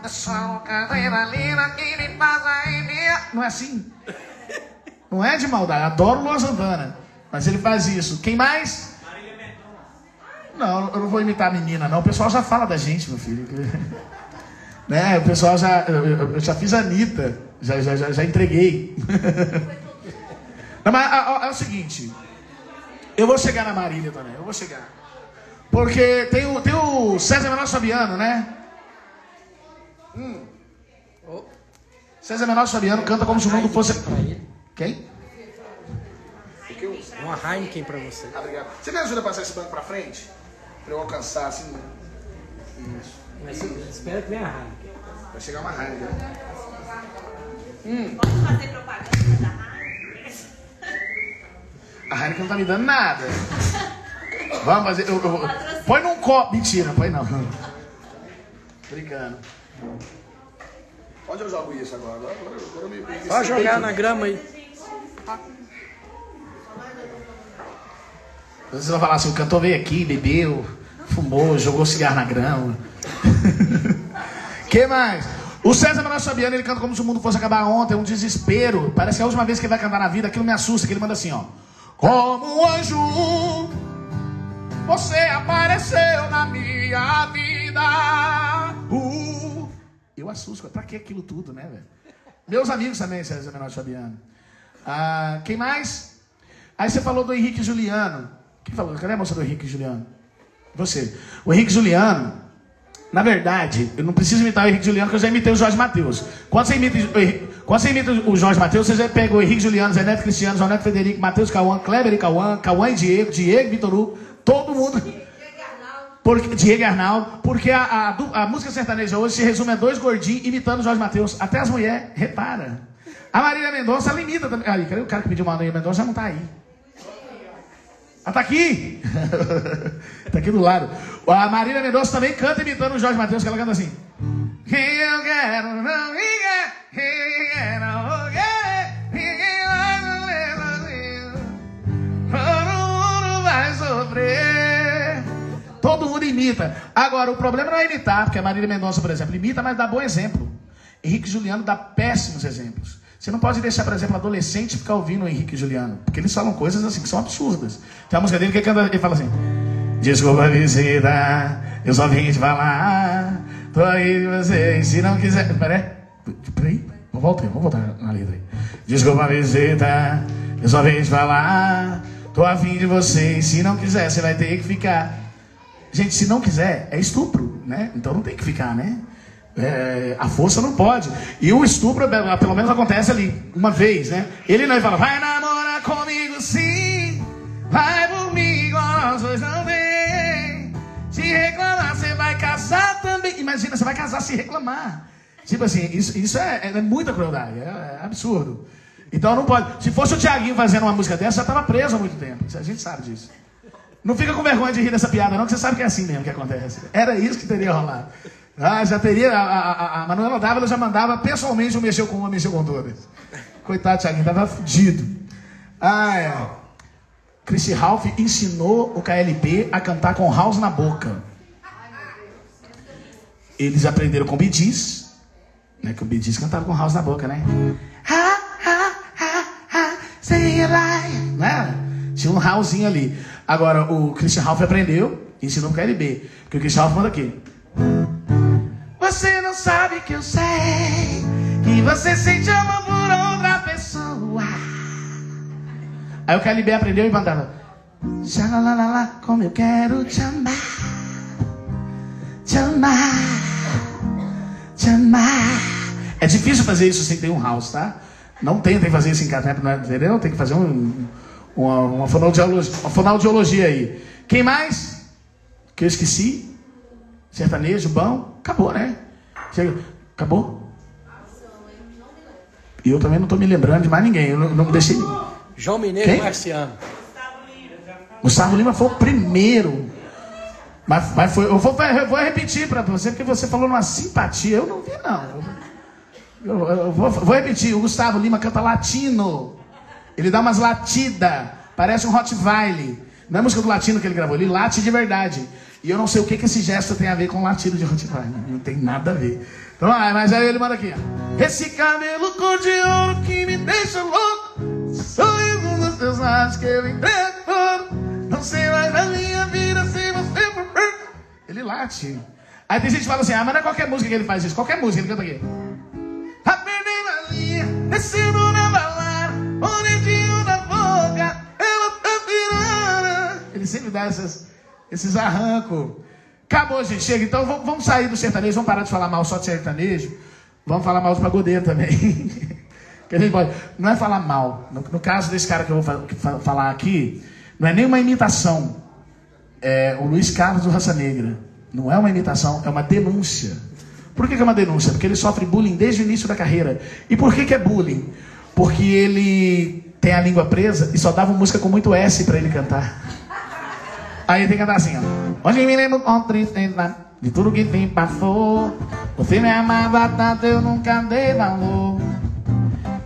Speaker 1: Adrenalina que me faz arrepiar. Não é assim? Não é de maldade. Adoro o Luan Santana. Mas ele faz isso. Quem mais? Não, eu não vou imitar a menina, não. O pessoal já fala da gente, meu filho. né? O pessoal já. Eu, eu- já fiz a Anitta. Já, já, já, já entreguei. não, mas ah, ó, é o seguinte. Eu vou chegar na Marília também. Eu vou chegar. Porque tem o, tem o César Menor Fabiano, né? Hum. César Menor Fabiano canta como se o mundo fosse. Quem?
Speaker 3: Uma Heineken pra você.
Speaker 1: Ah, obrigado. Você me ajuda a passar esse banco pra frente? Pra eu alcançar assim. Isso.
Speaker 3: Mas espera que venha a Heineken.
Speaker 1: Vai chegar uma raiva.
Speaker 6: Pode fazer propaganda da Heineken?
Speaker 1: A Heineken não tá me dando nada. Vamos fazer. Eu, eu- põe num copo. Mentira, põe não. Brincando. Onde eu jogo isso agora? Agora, agora, agora eu me. me
Speaker 3: Pode jogar na grama aí.
Speaker 1: Vocês vão falar assim: o cantor veio aqui, bebeu, fumou, jogou cigarro na grama. que mais? O César Menor Fabiano, ele canta como se o mundo fosse acabar ontem, um desespero. Parece que é a última vez que ele vai cantar na vida, aquilo me assusta, que ele manda assim, ó. Como um anjo, você apareceu na minha vida. Uh, eu assusto, pra que aquilo tudo, né, velho? Meus amigos também, César Menor Fabiano. Ah, quem mais? Aí você falou do Henrique Juliano. Quem falou? Cadê a moça do Henrique Juliano? Você. O Henrique Juliano, na verdade, eu não preciso imitar o Henrique Juliano, porque eu já imitei o Jorge Matheus. Quando você imita o, Henrique- quando você imita o Jorge Matheus, você já pega o Henrique Juliano, Zé Neto Cristiano, João Neto Federico, Matheus Cauã, Kleber e Cauã, Cauã e Diego, Diego Vitor Hugo, todo mundo. Porque, Diego Arnaldo, porque a, a, a música sertaneja hoje se resume a dois gordinhos imitando o Jorge Matheus. Até as mulheres, repara. A Marília Mendonça ela imita também. Aí, o cara que pediu Marília Mendonça? Já não tá aí. Ela tá aqui. tá aqui do lado. A Marília Mendonça também canta imitando o Jorge Matheus, que ela canta assim. Eu quero não me quer, quem quer não quer, ninguém vai sofrer sozinho. Todo mundo vai sofrer. Todo mundo imita. Agora, o problema não é imitar, porque a Marília Mendonça, por exemplo, imita, mas dá bom exemplo. Henrique Juliano dá péssimos exemplos. Você não pode deixar, por exemplo, adolescente ficar ouvindo o Henrique Juliano, porque eles falam coisas assim que são absurdas. Tem a música dele que ele, fala assim: Desculpa a visita, eu só vim te falar. Tô aí de você, se não quiser. Peraí, peraí, vamos voltar, vamos voltar na letra aí. Desculpa a visita, eu só vim te falar. Tô afim de você, se não quiser, você vai ter que ficar. Gente, se não quiser, é estupro, né? Então não tem que ficar, né? É, a força não pode. E o estupro, é, pelo menos, acontece ali, uma vez, né? Ele não fala, vai namorar comigo sim, vai igual nós dois tem. Se reclamar, você vai casar também. Imagina, você vai casar se reclamar. Tipo assim, isso, isso é, é muita crueldade, é, é absurdo. Então não pode. Se fosse o Tiaguinho fazendo uma música dessa, já estava preso há muito tempo. A gente sabe disso. Não fica com vergonha de rir dessa piada, não, que você sabe que é assim mesmo que acontece. Era isso que teria rolado. Ah, já teria. A, a, a- Manuela Dávila já mandava pessoalmente um mexeu com uma, mexeu com todas. Coitado, Thiaguinho, tava fudido. Ah, é. Chrissy Ralph ensinou o KLB a cantar com house na boca. Eles aprenderam com Bidis, né? Que o Bidis cantava com house na boca, né? Ha, ha, ha, ha, say like, né? Tinha um housezinho ali. Agora, o Christian Ralph aprendeu ensinou pro KLB. Porque o Christian Ralph manda aqui. Você não sabe que eu sei. você sente amor por outra pessoa. Aí o KLB aprendeu e mandava. Xalalalala, como eu quero te amar. Te amar. Te amar. É difícil fazer isso sem ter um house, tá? Não tentem fazer isso em casa, não é, entendeu? Tem que fazer um, uma, uma, fonoaudiologia, uma fonoaudiologia aí. Quem mais? Que eu esqueci? Sertanejo, bom? Acabou, né? Chega. Acabou? E eu também não estou me lembrando de mais ninguém. Eu não, não deixei.
Speaker 3: João Mineiro
Speaker 1: Quem?
Speaker 3: Marciano.
Speaker 1: Gustavo Lima foi o primeiro. Mas, mas foi, eu vou, eu vou repetir para você, porque você falou numa simpatia. Eu não vi, não. Eu, eu vou, vou repetir. O Gustavo Lima canta latino. Ele dá umas latidas. Parece um Rottweiler. Não é música do latino que ele gravou. Ele late de verdade. E eu não sei o que, que esse gesto tem a ver com latido de Rottweiler. Não tem nada a ver. Então, ah, mas aí ele manda aqui. ó. Esse cabelo cor de ouro que me deixa louco. Sorriso nos teus lábios que eu entrego. Não sei mais a minha vida sem você. Ele late. Aí tem gente que fala assim, ah, mas não é qualquer música que ele faz isso. Qualquer música, ele canta aqui. Tá perdendo a linha, descendo na balada, tiro da boca, ela tá virando. Ele sempre dá essas, esses arrancos. Acabou, gente, chega. Então vamos, sair do sertanejo, vamos parar de falar mal só de sertanejo. Vamos falar mal de pagodeiro também. que a gente pode. Não é falar mal. No, no caso desse cara que eu vou fa- falar aqui, não é nenhuma imitação. É o Luiz Carlos do Raça Negra. Não é uma imitação, é uma denúncia. Por que, que é uma denúncia? Porque ele sofre bullying desde o início da carreira. E por que, que é bullying? Porque ele tem a língua presa e só dava música com muito S para ele cantar. Aí tem que cantar assim, ó. Hoje me lembro com tristeza de tudo que me passou. Você me amava tanto, eu nunca dei valor.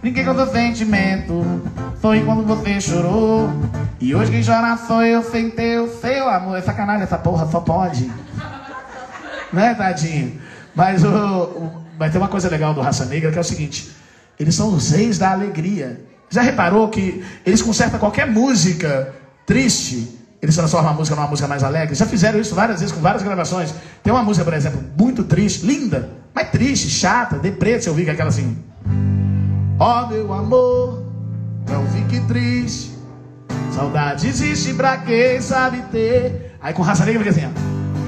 Speaker 1: Brinquei com seu sentimento, foi quando você chorou. E hoje quem chora sou eu sem ter o seu amor. É sacanagem essa porra, só pode. Né, tadinho? Mas, o, o- mas tem uma coisa legal do Raça Negra que é o seguinte: eles são os reis da alegria. Já reparou que eles consertam qualquer música triste, eles transformam a música numa música mais alegre? Já fizeram isso várias vezes com várias gravações. Tem uma música, por exemplo, muito triste, linda, mas triste, chata, deprê, se eu que é aquela assim. Ó meu amor, não fique triste. Saudade existe pra quem sabe ter. Aí com raça negra fica assim,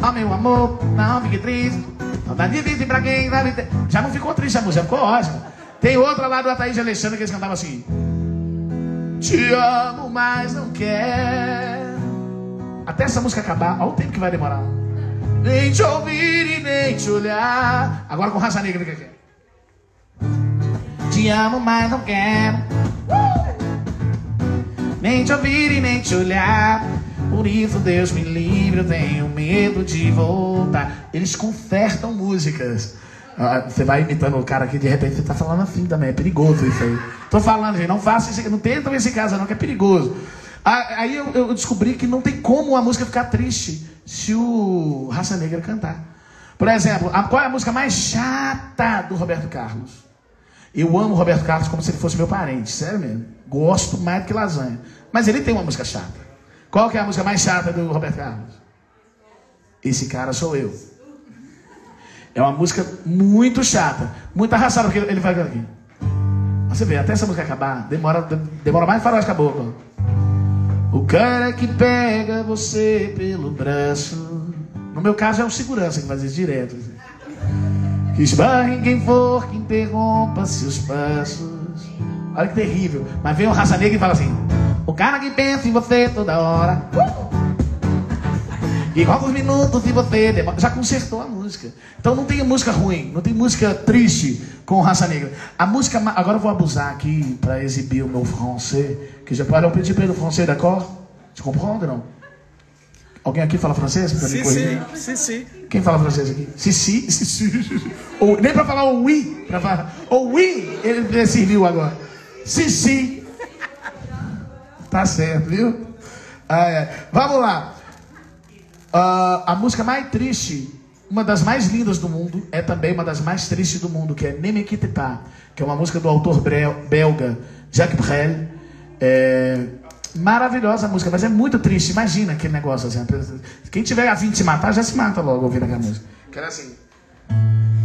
Speaker 1: ó. Ó meu amor, não fique triste. Saudade existe pra quem sabe ter. Já não ficou triste a música, ficou ótimo. Tem outra lá do Ataíde Alexandre que eles cantavam assim. Te amo, mas não quero. Até essa música acabar, olha o tempo que vai demorar. Nem te ouvir e nem te olhar. Agora com raça negra fica aqui. Te amo, mas não quero. Nem te ouvir e nem te olhar. Por isso, Deus me livre, eu tenho medo de voltar. Eles consertam músicas. Ah, Você vai imitando o cara aqui, de repente você tá falando assim também. É perigoso isso aí. Tô falando, gente, não faça isso aqui. Não tentam esse caso, não, que é perigoso. Ah, Aí eu, descobri que não tem como a música ficar triste se o Raça Negra cantar. Por exemplo, qual é a música mais chata do Roberto Carlos? Eu amo Roberto Carlos como se ele fosse meu parente, sério mesmo. Gosto mais do que lasanha. Mas ele tem uma música chata. Qual que é a música mais chata do Roberto Carlos? Esse cara sou eu. É uma música muito chata, muito arrastada, porque ele vai aqui. Você vê, até essa música acabar, demora, demora mais faróis caboclo. O cara que pega você pelo braço. No meu caso é o segurança que faz isso direto. assim. Que esbarre em quem for, que interrompa seus passos. Olha que terrível. Mas vem o raça negra e fala assim: O cara que pensa em você toda hora. E quantos minutos se você. Já consertou a música. Então não tem música ruim, não tem música triste com raça negra. A música. Agora eu vou abusar aqui para exibir o meu francês. Que já pode pedir pelo francês, d'accord? Tu comprendre, não? Alguém aqui fala francês? Pra
Speaker 3: Sim, sim, sim, sim.
Speaker 1: Quem fala francês aqui? Sissi, sissi. Ou, nem pra falar o oui. Pra falar, o oui, ele serviu agora. Sissi. Tá certo, viu? Ah, é. Vamos lá. Ah, a música mais triste, uma das mais lindas do mundo, é também uma das mais tristes do mundo, que é Ne me quitte pas, que é uma música do autor belga Jacques Brel. É, maravilhosa a música, mas é muito triste. Imagina aquele negócio assim. Quem tiver a fim de se matar, já se mata logo ouvindo aquela música. Que era assim.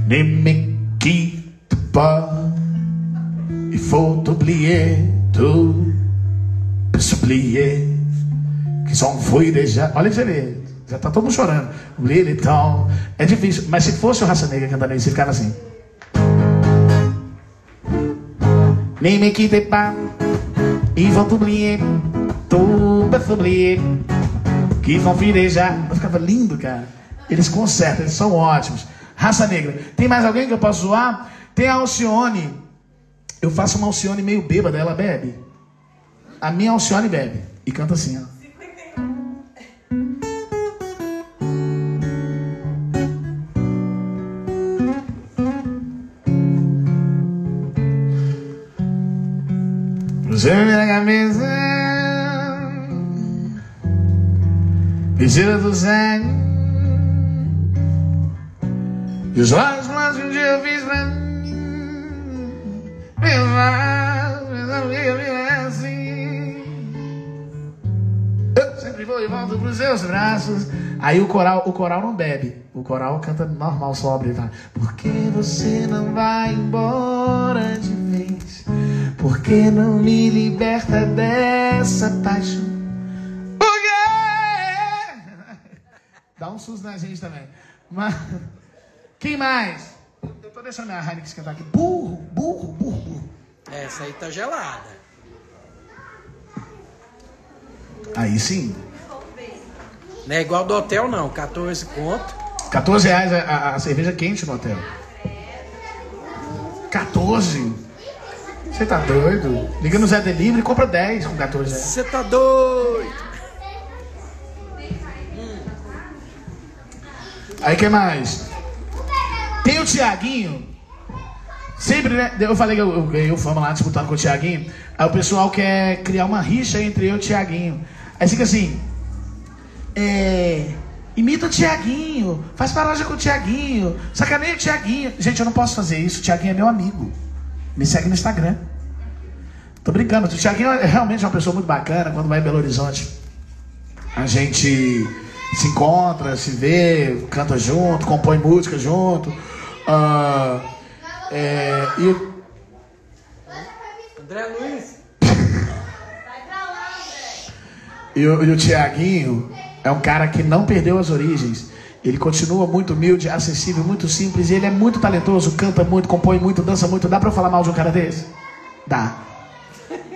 Speaker 1: Ne me quitte pas, faut oublier tout, s'oublier, que só foi déjà. Olha pra você ver, já tá todo mundo chorando. Oublier le temps. É difícil, mas se fosse o Raça Negra cantando isso, ficava assim. Nem me quitte pas, ils vont oublier, tout peut s'oublier, qu'ils vont. Ficava lindo, cara. Eles consertam, eles são ótimos. Raça Negra. Tem mais alguém que eu posso zoar? Tem a Alcione. Eu faço uma Alcione meio bêbada, ela bebe. A minha Alcione bebe. E canta assim, ó. Você na cabeça Mentira do sangue E os olhos mas um dia eu fiz pra mim. Pensar, pensar o que vi assim. Sempre vou e volto pros seus braços. Aí o coral, o coral não bebe. O coral canta normal, sobre vai. Por que você não vai embora de vez? Por que não me liberta dessa paixão? Por quê? Dá um susto na gente também. Mas, quem mais? Eu tô deixando a Heineken esquentar aqui. Burro, burro, burro, burro.
Speaker 3: Essa aí tá gelada.
Speaker 1: Aí sim.
Speaker 3: Não é igual do hotel, não. 14 conto.
Speaker 1: 14 reais a, a- a cerveja quente no hotel. 14? Você tá doido? Liga no Zé Delivery e compra 10 com 14 reais.
Speaker 3: Você tá doido?
Speaker 1: Aí que mais? Tem o Tiaguinho. Sempre, né? Eu falei que eu, eu ganhei o fama lá disputando com o Tiaguinho. Aí o pessoal quer criar uma rixa entre eu e o Tiaguinho. Aí fica assim. É. Imita o Tiaguinho, faz paródia com o Tiaguinho, sacaneia o Tiaguinho. Gente, eu não posso fazer isso. O Tiaguinho é meu amigo. Me segue no Instagram. Tô brincando. O Tiaguinho é realmente uma pessoa muito bacana quando vai em Belo Horizonte. A gente se encontra, se vê, canta junto, compõe música junto. Ah, é, e
Speaker 3: André Luiz.
Speaker 1: E o, e o Tiaguinho é um cara que não perdeu as origens. Ele continua muito humilde, acessível, muito simples. Ele é muito talentoso, canta muito, compõe muito, dança muito. Dá eu falar mal de um cara desse? Dá.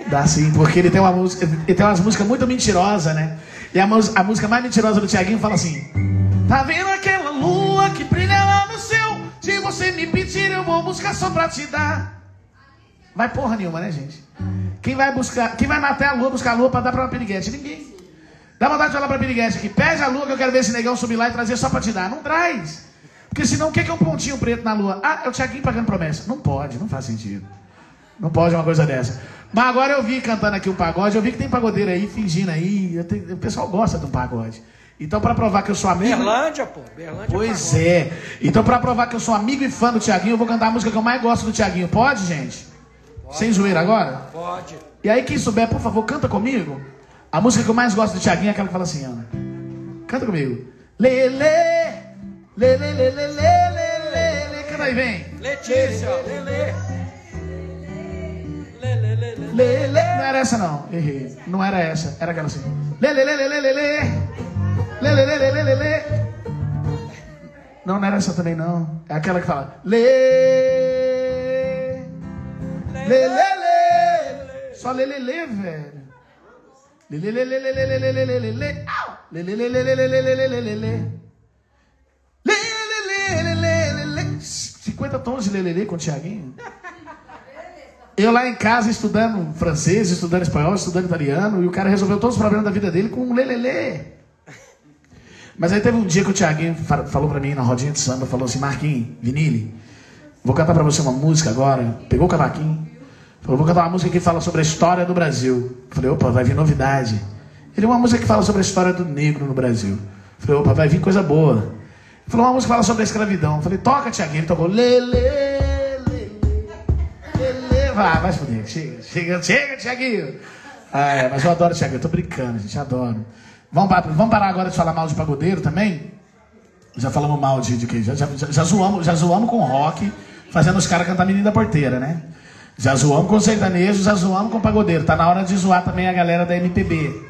Speaker 1: Dá sim, porque ele tem uma música, ele tem umas músicas muito mentirosas, né? E a, a música mais mentirosa do Tiaguinho fala assim: Tá vendo aquela lua que brilha lá no céu? Se você me pedir, eu vou buscar só pra te dar. Vai porra nenhuma, né, gente? Quem vai buscar, quem vai matar a lua, buscar a lua pra dar pra uma piriguete? Ninguém. Dá vontade de falar pra piriguete aqui, pede a lua que eu quero ver esse negão subir lá e trazer só pra te dar. Não traz. Porque senão o que que é um pontinho preto na lua? Ah, é o Tiaguinho pagando promessa. Não pode, não faz sentido. Não pode uma coisa dessa. Mas agora eu vi cantando aqui um pagode, eu vi que tem pagodeiro aí, fingindo aí. tenho- o pessoal gosta de um pagode. Então, pra provar que eu sou amigo.
Speaker 3: Berlândia, pô. Berlândia.
Speaker 1: Pois
Speaker 3: pagode.
Speaker 1: é. Então, pra provar que eu sou amigo e fã do Tiaguinho, eu vou cantar a música que eu mais gosto do Tiaguinho. Pode, gente? Sem zoeira agora?
Speaker 3: Pode.
Speaker 1: E aí, quem souber, por favor, canta comigo. A música que eu mais gosto do Tiaguinho é aquela que fala assim, ó. Canta comigo. Lele, lele, lele, lele, lele. Canta aí, vem.
Speaker 3: Letícia, lele.
Speaker 1: Lele. lele. Não era essa, não. Errei. Não era essa. Era aquela assim. Lele, lele, lele, lele. Lele, lele, lele, lele. Não, não era essa também, não. É aquela que fala. Lele. Lele, lele. Só lelele, velho. 50 tons de lê com o Tiaguinho. Eu lá em casa estudando francês, estudando espanhol, estudando italiano, e o cara resolveu todos os problemas da vida dele com um lelelê. Mas aí teve um dia que o Tiaguinho fa- falou mim na rodinha de samba, falou assim, Marquinhos, vou cantar você uma música agora. Pegou o cavaquinho, falou, vou cantar uma música que fala sobre a história do Brasil. Falei, opa, vai vir novidade. Ele, uma música que fala sobre a história do negro no Brasil. Falei, opa, vai vir coisa boa. Ele falou, uma música que fala sobre a escravidão. Falei, toca, Tiaguinho. Ele tocou, lelê, lelê. Lelê, vai, vai fuder. Chega, chega, chega, Tiaguinho. Ah, é, mas eu adoro Tiaguinho, eu tô brincando, gente, adoro. Vamos, vamos parar agora de falar mal de pagodeiro também? Já falamos mal de, de quê? Já, já, já, já zoamos, já zoamos com rock, fazendo os caras cantar Menina da Porteira, né? Já zoamos com sertanejo, já zoamos com pagodeiro. Tá na hora de zoar também a galera da MPB.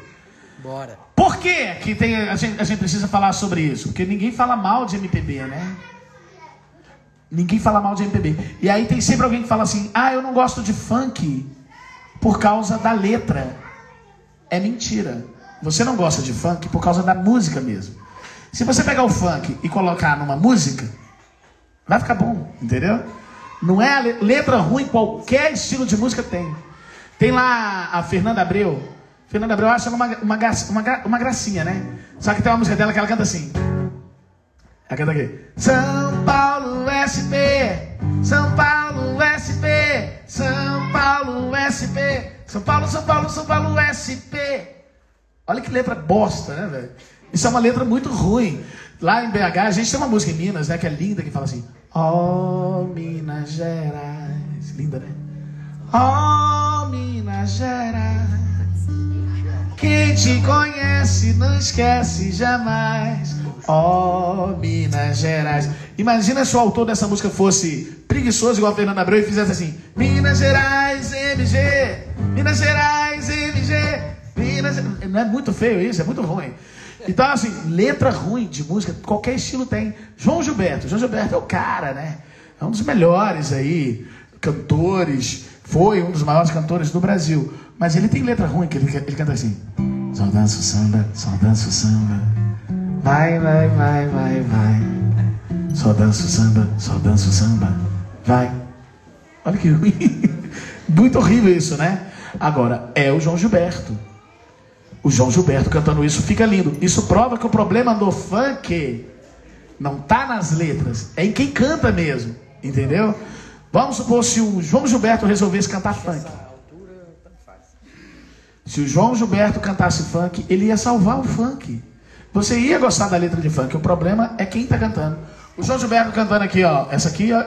Speaker 3: Bora.
Speaker 1: Por que, que tem, a, gente, a gente precisa falar sobre isso? Porque ninguém fala mal de MPB, né? Ninguém fala mal de MPB. E aí tem sempre alguém que fala assim: ah, eu não gosto de funk por causa da letra. É mentira. Você não gosta de funk por causa da música mesmo. Se você pegar o funk e colocar numa música, vai ficar bom, entendeu? Não é letra ruim, qualquer estilo de música tem. Tem lá a Fernanda Abreu. Fernanda Abreu acha uma, uma, uma, uma gracinha, né? Só que tem uma música dela que ela canta assim. Ela canta aqui. São Paulo SP, São Paulo SP, São Paulo SP, São Paulo, São Paulo, São Paulo SP. Olha que letra bosta, né, velho? Isso é uma letra muito ruim. Lá em BH, a gente tem uma música em Minas, né, que é linda, que fala assim: Oh, Minas Gerais. Linda, né? Oh, Minas Gerais. Quem te conhece não esquece jamais. Oh, Minas Gerais. Imagina se o autor dessa música fosse preguiçoso igual a Fernanda Abreu e fizesse assim: Minas Gerais, MG. Minas Gerais, MG. Minas... Não é muito feio isso? É muito ruim. Então, assim, letra ruim de música, qualquer estilo tem. João Gilberto. João Gilberto é o cara, né? É um dos melhores aí, cantores. Foi um dos maiores cantores do Brasil. Mas ele tem letra ruim, que ele, ele canta assim. Só dança o samba, só dança o samba. Vai, vai, vai, vai, vai. Só dança o samba, só dança o samba. Vai. Olha que ruim. Muito horrível isso, né? Agora, é o João Gilberto. O João Gilberto cantando isso fica lindo. Isso prova que o problema do funk não tá nas letras, é em quem canta mesmo. Entendeu? Vamos supor se o João Gilberto resolvesse cantar funk. Se o João Gilberto cantasse funk, ele ia salvar o funk. Você ia gostar da letra de funk. O problema é quem está cantando. O João Gilberto cantando aqui, ó. Essa aqui, ó,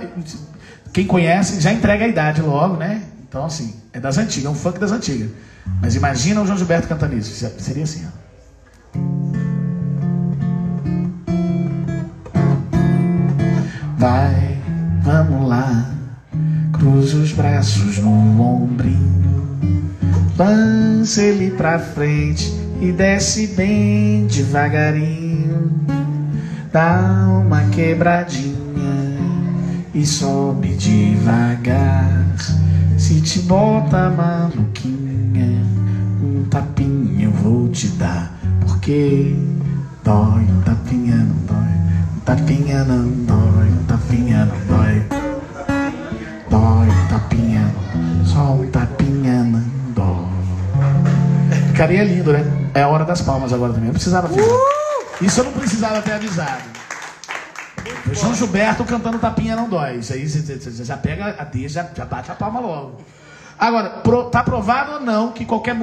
Speaker 1: quem conhece já entrega a idade logo, né? Então, assim, é das antigas, é um funk das antigas. Mas imagina o João Gilberto cantando isso. Seria assim, ó. Vai, vamos lá. Cruza os braços no ombrinho. Lança ele pra frente e desce bem devagarinho. Dá uma quebradinha e sobe devagar. Se te bota maluquinha, um tapinha eu vou te dar. Porque dói, um tapinha não dói. Um tapinha não dói, um tapinha não dói. Dói, um tapinha, só um tapinha não dói. Ficaria lindo, né? É a hora das palmas agora também. Eu precisava ficar. Isso eu não precisava ter avisado. João Gilberto cantando tapinha não dói. Isso aí você já pega a deixa, já, já bate a palma logo. Agora, pro, tá provado ou não que qualquer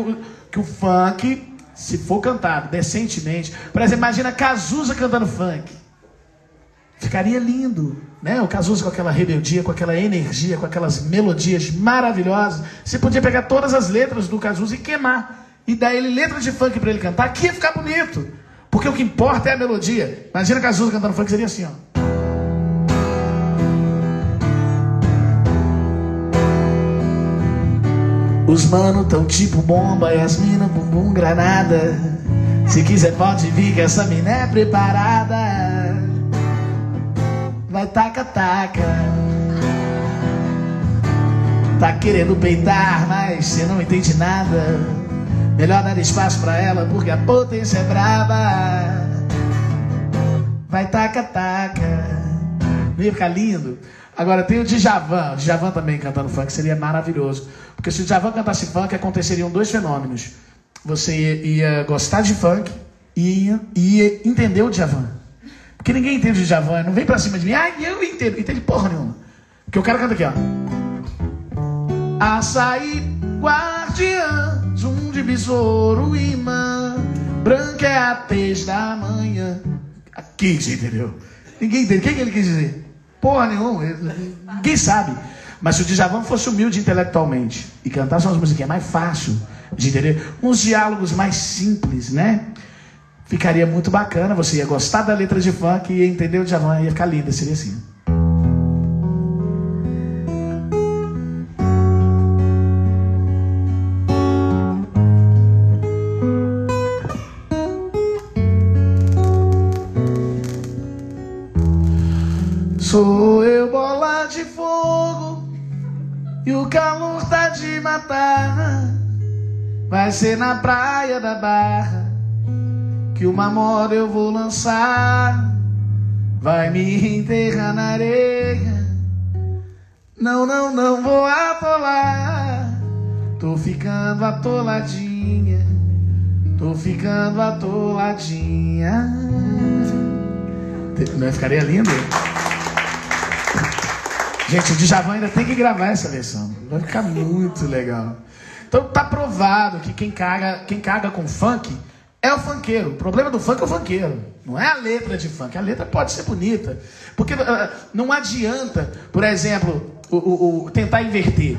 Speaker 1: que o funk, se for cantado decentemente, por exemplo, imagina Cazuza cantando funk. Ficaria lindo, né? O Cazuza com aquela rebeldia, com aquela energia, com aquelas melodias maravilhosas. Você podia pegar todas as letras do Cazuza e queimar e dar ele letra de funk para ele cantar, que ia ficar bonito. Porque o que importa é a melodia. Imagina Cazuza cantando funk, seria assim, ó. Os mano tão tipo bomba e as mina bumbum granada. Se quiser pode vir que essa mina é preparada. Vai taca taca. Tá querendo peitar, mas você não entende nada. Melhor dar espaço pra ela porque a potência é braba. Vai taca taca. Não ficar lindo? Agora tem o Djavan. O Djavan também cantando funk seria maravilhoso. Porque se o Djavan cantasse funk, aconteceriam dois fenômenos. Você ia, ia gostar de funk e ia, ia entender o Djavan. Porque ninguém entende o Djavan. Não vem pra cima de mim. Ah, eu entendo. Entende porra nenhuma. Porque o cara canta aqui, ó. Açaí, guardiã, zum de besouro, imã, branca é a tez da manhã. Aqui, entendeu? Ninguém entende. O que, que ele quis dizer? Porra nenhuma. Ninguém sabe. Mas se o Djavan fosse humilde intelectualmente e cantasse umas musiquinhas mais fácil de entender, uns diálogos mais simples, né? Ficaria muito bacana. Você ia gostar da letra de funk e ia entender o Djavan, ia ficar linda. Seria assim. E o calor tá de matar. Vai ser na praia da barra que uma moda eu vou lançar. Vai me enterrar na areia. Não, não, não vou atolar. Tô ficando atoladinha. Tô ficando atoladinha. Não ficaria lindo? Gente, o Djavan ainda tem que gravar essa versão. Vai ficar muito legal. Então tá provado que quem caga, quem caga com funk é o funkeiro. O problema do funk é o funkeiro. Não é a letra de funk. A letra pode ser bonita. Porque uh, não adianta, por exemplo, o, o, o, tentar inverter.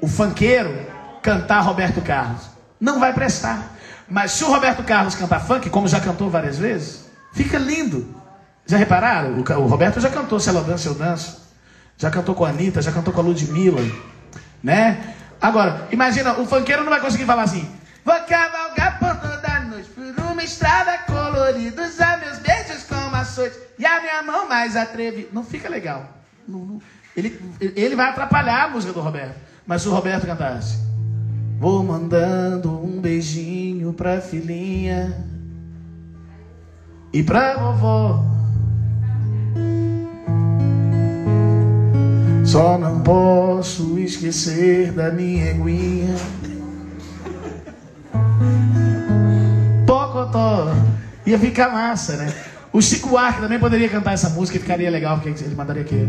Speaker 1: O funkeiro cantar Roberto Carlos. Não vai prestar. Mas se o Roberto Carlos cantar funk, como já cantou várias vezes, fica lindo. Já repararam? O, Roberto já cantou Se Ela Dança, Eu Danço. Já cantou com a Anitta, já cantou com a Ludmilla. Né? Agora, imagina, o funkeiro não vai conseguir falar assim. Vou cavalgar por toda noite por uma estrada colorida, usar meus beijos como açoite e a minha mão mais atrevida. Não fica legal. Não, não. Ele, ele vai atrapalhar a música do Roberto. Mas se o Roberto cantasse, vou mandando um beijinho pra filhinha e pra vovó. Só não posso esquecer da minha eguinha. Pocotó. Ia ficar massa, né? O Chico Arque também poderia cantar essa música e ficaria legal, porque ele mandaria aqui.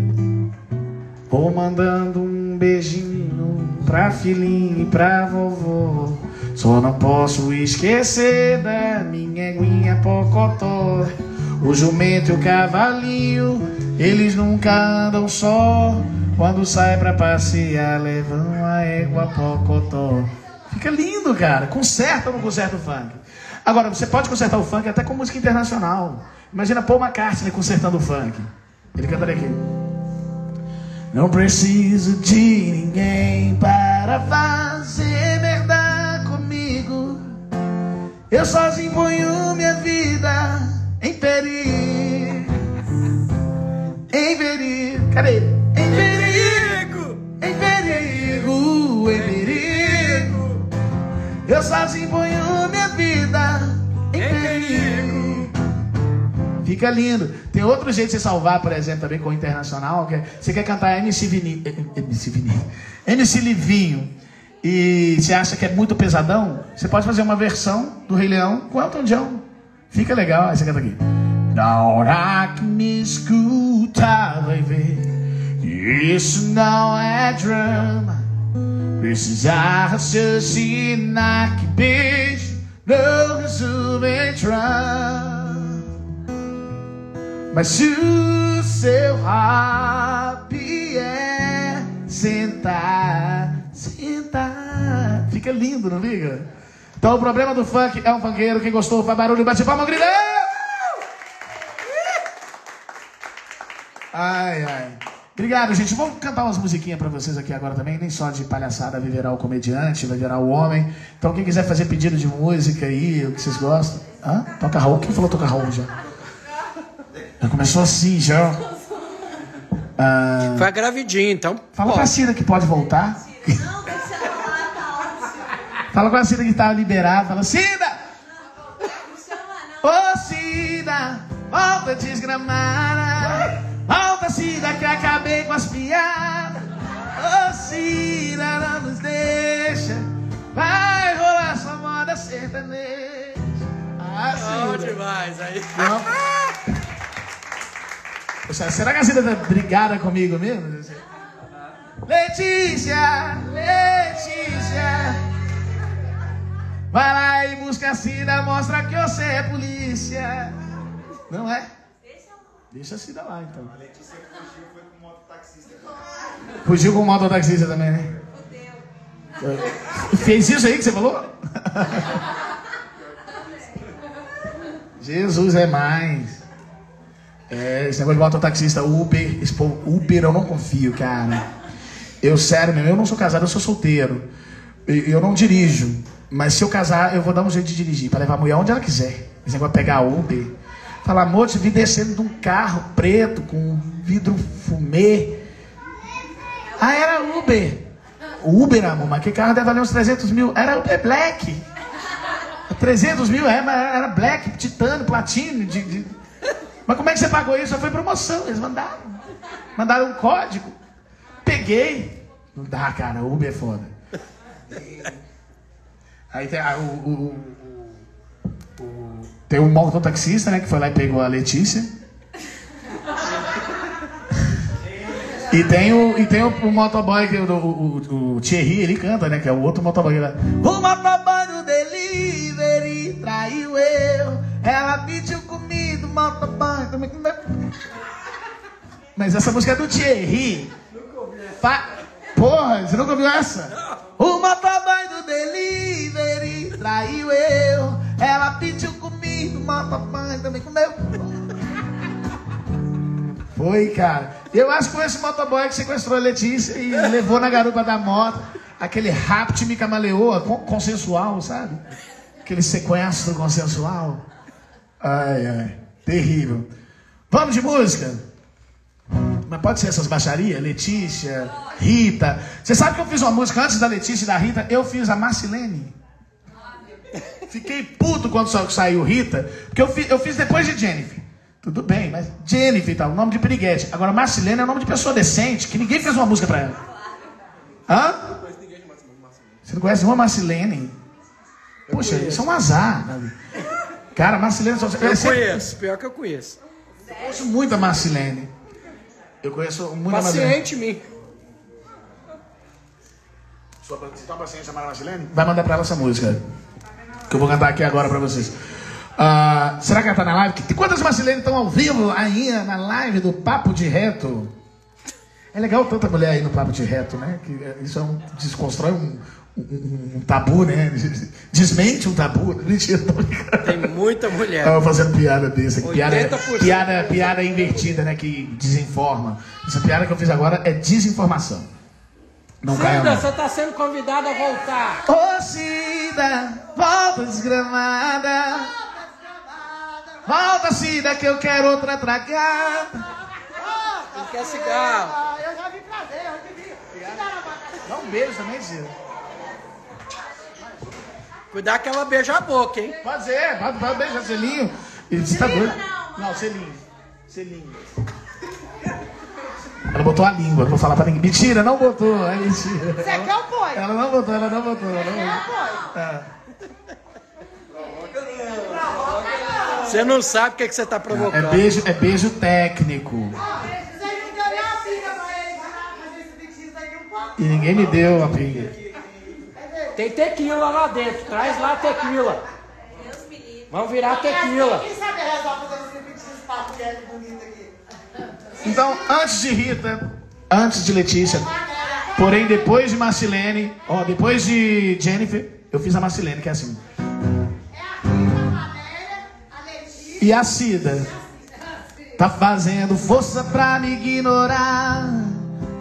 Speaker 1: Vou mandando um beijinho pra filhinha e pra vovó. Só não posso esquecer da minha eguinha Pocotó. O jumento e o cavalinho, eles nunca andam só. Quando sai pra passear, levam a égua Pocotó. Fica lindo, cara. Conserta ou não conserta o funk? Agora, você pode consertar o funk até com música internacional. Imagina Paul McCartney consertando o funk. Ele cantaria aqui. Não preciso de ninguém para fazer merda comigo. Eu sozinho ponho minha vida em perigo. Em perigo. Cadê? Em perigo. Em perigo. Em perigo. Eu sozinho ponho minha vida em perigo. Fica lindo. Tem outro jeito de se salvar, por exemplo, também com o internacional. Que é, você quer cantar MC Vini, MC Vini, MC Livinho e você acha que é muito pesadão? Você pode fazer uma versão do Rei Leão com Elton John. Fica legal. Aí você canta aqui. Na hora que me escuta, vai ver. Isso não é drama. Precisar raciocinar que beijo não resolve entrar. Mas se o seu rap é sentar, sentar. Fica lindo, não liga? Então o problema do funk é um funkeiro. Quem gostou, faz barulho, bate palma, grita. Ai, ai. Obrigado, gente. Vamos cantar umas musiquinhas pra vocês aqui agora também. Nem só de palhaçada viverá o comediante, vai virar o homem. Então, quem quiser fazer pedido de música aí, o que vocês gostam. Hã? Toca Raul. Quem falou toca Raul já? Já começou assim, já. Ah,
Speaker 2: Foi a gravidinha, então.
Speaker 1: fala pra Cida que pode voltar.
Speaker 6: Não, deixa ela lá, tá ótimo.
Speaker 1: Fala com a Cida que tá liberada. Fala, Cida!
Speaker 6: Não chama, não.
Speaker 1: Ô Cida, volta desgramada. Cida, que acabei com as piadas. Ô Cida, não nos deixa. Vai rolar sua moda sertaneja. Ah,
Speaker 2: Bom demais aí.
Speaker 1: Poxa, Será que a Cida tá brigada comigo mesmo? Letícia, Letícia. Vai lá e busca a Cida, mostra que você é polícia. Não é? Deixa a Cida lá, então.
Speaker 4: A Letícia que fugiu foi com o mototaxista.
Speaker 1: Fugiu com o mototaxista também, né? Fez isso aí que você falou? Jesus é mais. É, esse negócio de mototaxista, Uber, esse povo, Uber eu não confio, cara. Eu, sério mesmo, eu não sou casado, eu sou solteiro. E- Eu não dirijo. Mas se eu casar, eu vou dar um jeito de dirigir, para levar a mulher onde ela quiser. Esse negócio de pegar Uber. Falar, amor, te vi descendo de um carro preto com vidro fumê. Ah, era Uber. Uber, amor, mas que carro deve valer uns 300 mil. Era Uber Black. 300 mil, é, mas era Black, Titânio, Platino. De, de... Mas como é que você pagou isso? Foi promoção, eles mandaram. Mandaram um código. Peguei. Não dá, cara, Uber é foda. Aí tem o, o- tem um mototaxista, né, que foi lá e pegou a Letícia. E tem o, e tem o, o motoboy, o, o, o Thierry, ele canta, né? Que é o outro motoboy lá. O motoboy do delivery traiu eu. Ela pediu comida, o motoboy também. Mas essa música é do Thierry. Fa... Porra, você nunca ouviu essa? O motoboy do delivery traiu eu. Ela pediu comida, o motoboy também comeu. Foi, cara. Eu acho que foi esse motoboy que sequestrou a Letícia e levou na garupa da moto. Aquele rapto me camaleoa, con- consensual, sabe? Aquele sequestro consensual. Ai, ai. Terrível. Vamos de música? Mas pode ser essas baixarias? Letícia, Rita. Você sabe que eu fiz uma música antes da Letícia e da Rita? Eu fiz a Marcilene. Fiquei puto quando sa- saiu Rita, porque eu fiz, eu fiz depois de Jennifer. Tudo bem, mas Jennifer e tal, nome de piriguete. Agora, Marcilene é nome de pessoa decente, que ninguém fez uma música pra ela. Hã? Você não conhece nenhuma Marcilene? Poxa, isso é um azar. Cara, Marcilene... Só...
Speaker 3: Eu
Speaker 1: sempre-
Speaker 3: conheço, pior que eu conheço.
Speaker 1: Eu conheço muito a Marcilene. Eu conheço muito a Marcilene.
Speaker 3: Paciente mim.
Speaker 1: Você uma paciente chamada Marcilene? Vai mandar pra ela essa música. Que eu vou cantar aqui agora pra vocês. Ah, será que ela tá na live? Quantas Marcilene estão ao vivo aí na live do Papo de Reto? É legal tanta mulher aí no Papo de Reto, né? Que eh, isso é um, desconstrói um, um- um tabu, né? Desmente um tabu. Mentira, tô brincando.
Speaker 3: Tem muita mulher.
Speaker 1: Tava fazendo piada dessa. Piada,
Speaker 3: 80%.
Speaker 1: piada, piada invertida, né? Que desinforma. Essa piada que eu fiz agora é desinformação. Não
Speaker 3: Cida,
Speaker 1: não.
Speaker 3: você tá sendo convidado a voltar.
Speaker 1: Ô Cida, volta desgramada. Volta Cida que eu quero outra tragada.
Speaker 3: Não quer cigarro.
Speaker 6: Eu já vim trazer, eu já vi.
Speaker 1: Dá um beijo também, Cida.
Speaker 3: Cuidar que ela beija a boca, hein?
Speaker 1: Pode ser, pode, pode beijar selinho. E você tá doido? Não, selinho. Selinho. Ela botou a língua, não vou falar pra ninguém. Mentira, não botou, é mentira.
Speaker 6: Você quer ou põe?
Speaker 1: Ela não botou, ela não botou. Ela não
Speaker 6: Quer
Speaker 1: botou. É.
Speaker 3: Você não sabe o que, que você tá
Speaker 1: É
Speaker 3: provocando.
Speaker 1: beijo, é beijo técnico.
Speaker 6: Vocês não deu nem a pinga pra ele pra fazer esse biquíni aqui um pouco.
Speaker 1: E ninguém me deu a pinga.
Speaker 3: Tem tequila lá dentro. Traz lá tequila. Vamos virar tequila.
Speaker 6: Quem sabe rezar fazendo esse bonito aqui?
Speaker 1: Então, antes de Rita, antes de Letícia, porém depois de Marcilene, ó, depois de Jennifer, eu fiz a Marcilene, que é assim. E a Cida tá fazendo força pra me ignorar.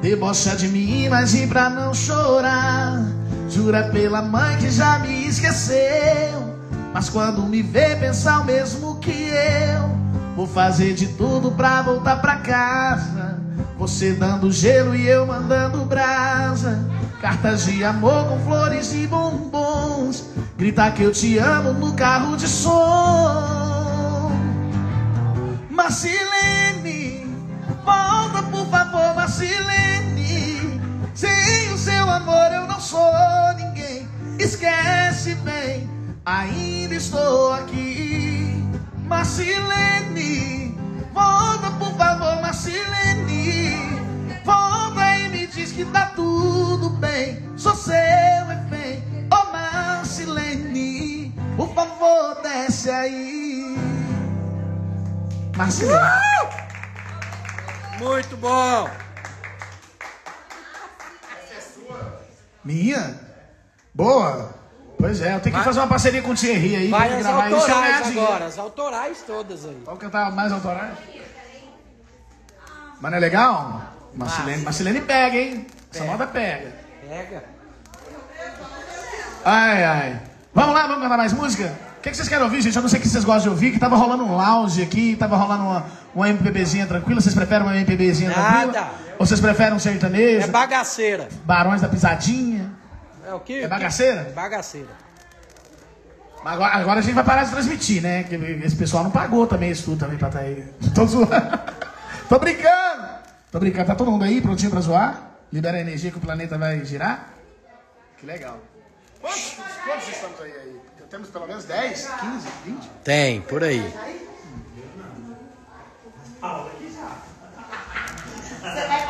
Speaker 1: Debocha de mim, mas e pra não chorar. Jura pela mãe que já me esqueceu. Mas quando me vê pensar o mesmo que eu, vou fazer de tudo pra voltar pra casa. Você dando gelo e eu mandando brasa. Cartas de amor com flores e bombons. Gritar que eu te amo no carro de som. Marcilene, volta por favor, Marcilene. Sem o seu amor eu não sou ninguém. Esquece bem, ainda estou aqui. Marcilene, volta por favor, Marcilene. Volta e me diz que tá tudo bem. Sou seu refém, oh Marcilene. Por favor, desce aí. Marcilene.
Speaker 3: Muito bom.
Speaker 1: Minha? Boa. Pois é, eu tenho que
Speaker 3: Vai-
Speaker 1: fazer uma parceria com o Thierry aí.
Speaker 3: Vai
Speaker 1: pra
Speaker 3: as
Speaker 1: gravar isso e eu ganhar
Speaker 3: autorais
Speaker 1: dinheiro.
Speaker 3: agora. As autorais todas aí.
Speaker 1: Vamos cantar mais autorais? Mas não é legal? Marcilene, Marcilene pega, hein? Essa moda pega.
Speaker 3: Pega.
Speaker 1: Ai, ai. Vamos lá, vamos cantar mais música? que, que vocês querem ouvir, gente? Eu não sei o que vocês gostam de ouvir, que tava rolando um lounge aqui, tava rolando uma, uma MPBzinha tranquila. Vocês preferem uma MPBzinha
Speaker 3: Nada.
Speaker 1: tranquila? Ou vocês preferem um sertanejo?
Speaker 3: É bagaceira.
Speaker 1: Barões da Pisadinha?
Speaker 3: É o quê?
Speaker 1: É bagaceira?
Speaker 3: É bagaceira.
Speaker 1: Mas Agora, agora a gente vai parar de transmitir, né? Que esse pessoal não pagou também isso tudo também pra estar aí. Tô zoando. Tô brincando. Tô brincando. Tá todo mundo aí prontinho pra zoar? Libera a energia que o planeta vai girar? Que legal. Quantos, quantos estamos aí, aí? Temos pelo menos 10, 15, 20?
Speaker 2: Tem, por aí.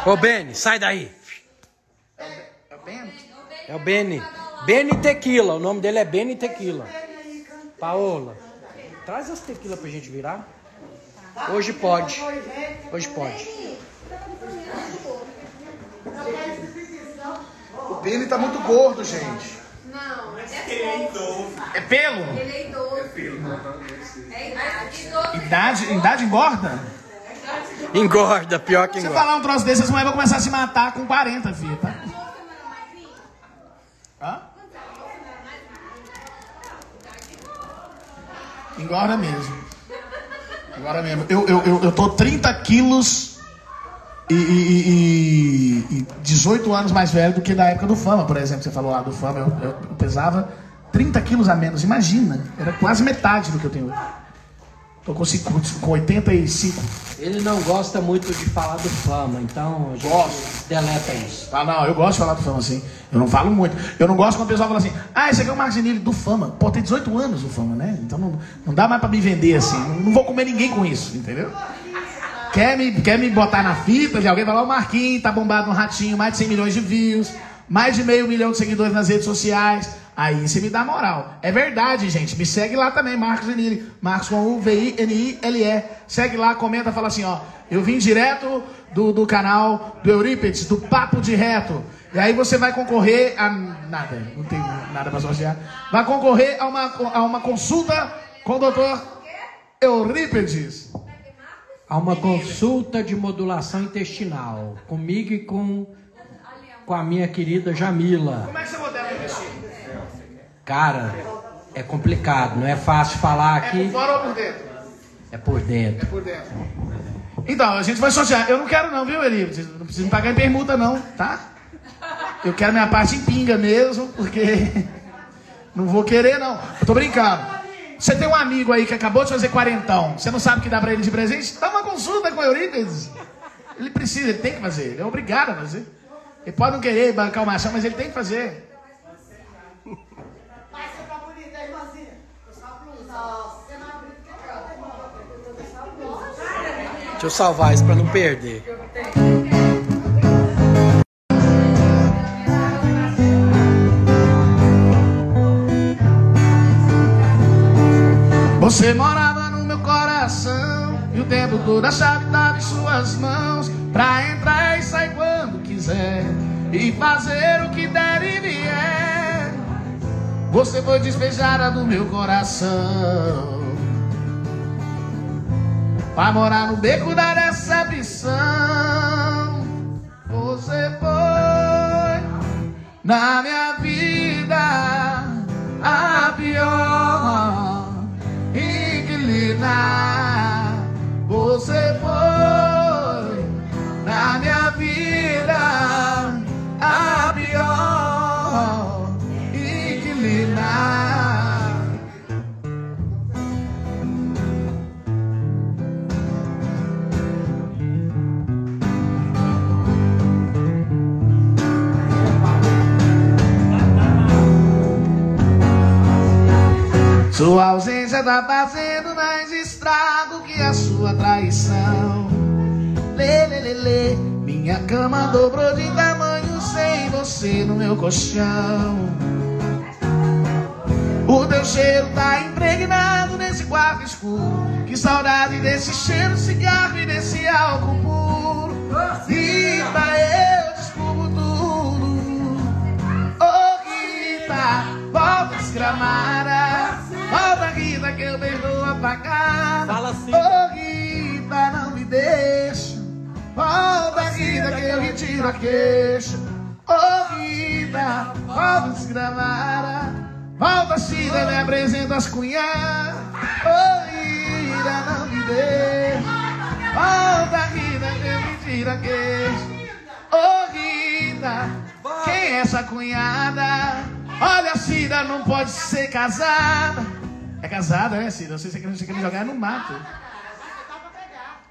Speaker 3: Ô, Beni, sai daí.
Speaker 1: É o?
Speaker 3: É Beni. Beni Tequila. O nome dele é Beni Tequila. Paola, traz as tequila pra gente virar. Hoje pode. Hoje pode.
Speaker 1: O Beni tá muito gordo, gente.
Speaker 5: Não, é idoso.
Speaker 1: É pelo?
Speaker 5: Ele é idoso. É idade. Idoso.
Speaker 1: Idade, idade engorda?
Speaker 3: Engorda, pior que
Speaker 1: Se você
Speaker 3: engorda.
Speaker 1: falar um troço desse, as mulheres vão começar a se matar com 40, filho, tá? Hã? Engorda mesmo. Engorda mesmo. Eu, eu, eu, eu tô 30 quilos e, e, e, e 18 anos mais velho do que da época do Fama, por exemplo. Você falou lá do Fama, eu, eu pesava 30 quilos a menos. Imagina, era quase metade do que eu tenho hoje. Tô com, cinco- com 85.
Speaker 3: Ele não gosta muito de falar do fama, então a
Speaker 1: Gosto.
Speaker 3: deleta isso.
Speaker 1: Ah, não, eu gosto de falar do Fama assim. Eu não falo muito. Eu não gosto quando o pessoal fala assim, ah, esse aqui é o Marcos do Fama. Pô, tem 18 anos o Fama, né? Então não, não dá mais pra me vender assim. Não, não vou comer ninguém com isso, entendeu? Quer me, quer me botar na fita de alguém falar, o Marquinhos tá bombado no ratinho, mais de 100 milhões de views, mais de meio milhão de seguidores nas redes sociais. Aí você me dá moral. É verdade, gente. Me segue lá também, Marcos Genilli. Marcos com U, V-I-N-I-L-E. Segue lá, comenta, fala assim, ó. Eu vim direto do, do canal do Eurípides, do Papo de Reto. E aí você vai concorrer a nada. Não tem nada pra sortear. Vai concorrer a uma, a uma consulta com o doutor Eurípides.
Speaker 3: Há uma consulta de modulação intestinal comigo e com, com a minha querida Jamila.
Speaker 1: Como é que você modela investir?
Speaker 3: Cara, é complicado, não é fácil falar
Speaker 1: É por
Speaker 3: aqui,
Speaker 1: fora ou por dentro?
Speaker 3: é por dentro.
Speaker 1: por dentro. Então, a gente vai sortear. Eu não quero não, viu, Eli? Vocês Não precisa me pagar em permuta não, tá? Eu quero minha parte em pinga mesmo, porque não vou querer não. Eu tô brincando. Você tem um amigo aí que acabou de fazer quarentão, você não sabe o que dá pra ele de presente? Dá uma consulta com o Eurípides. Ele precisa, ele tem que fazer, ele é obrigado a fazer. Ele pode não querer bancar o machão, mas ele tem que fazer.
Speaker 3: Deixa eu salvar isso pra não perder.
Speaker 1: Você morava no meu coração E o tempo todo a chave estava em suas mãos. Pra entrar e sair quando quiser E fazer o que der e vier. Você foi despejada do meu coração. Pra morar no beco da decepção. Você foi na minha Sua ausência tá fazendo mais estrago que a sua traição. Lê, lê, lê, lê. Minha cama dobrou de tamanho sem você no meu colchão. O teu cheiro tá impregnado nesse quarto escuro. Que saudade desse cheiro, cigarro e desse álcool puro. Rita, eu descubro tudo. Ô Rita, volta desgramada. Rita que eu perdoo apagar.
Speaker 3: Fala assim.
Speaker 1: Ô Rita, não me deixa. Volta Rita que eu retiro a queixa. Ô Rita, volta desgramada. Volta, Cida, me apresenta as cunhadas. Ô, Ira, não me dê. Volta, Rita, que mentira que. Ô, Rita, quem é essa cunhada? Olha, Cida, não pode ser casada. É casada, né, Cida? Não sei se você quer me jogar no mato.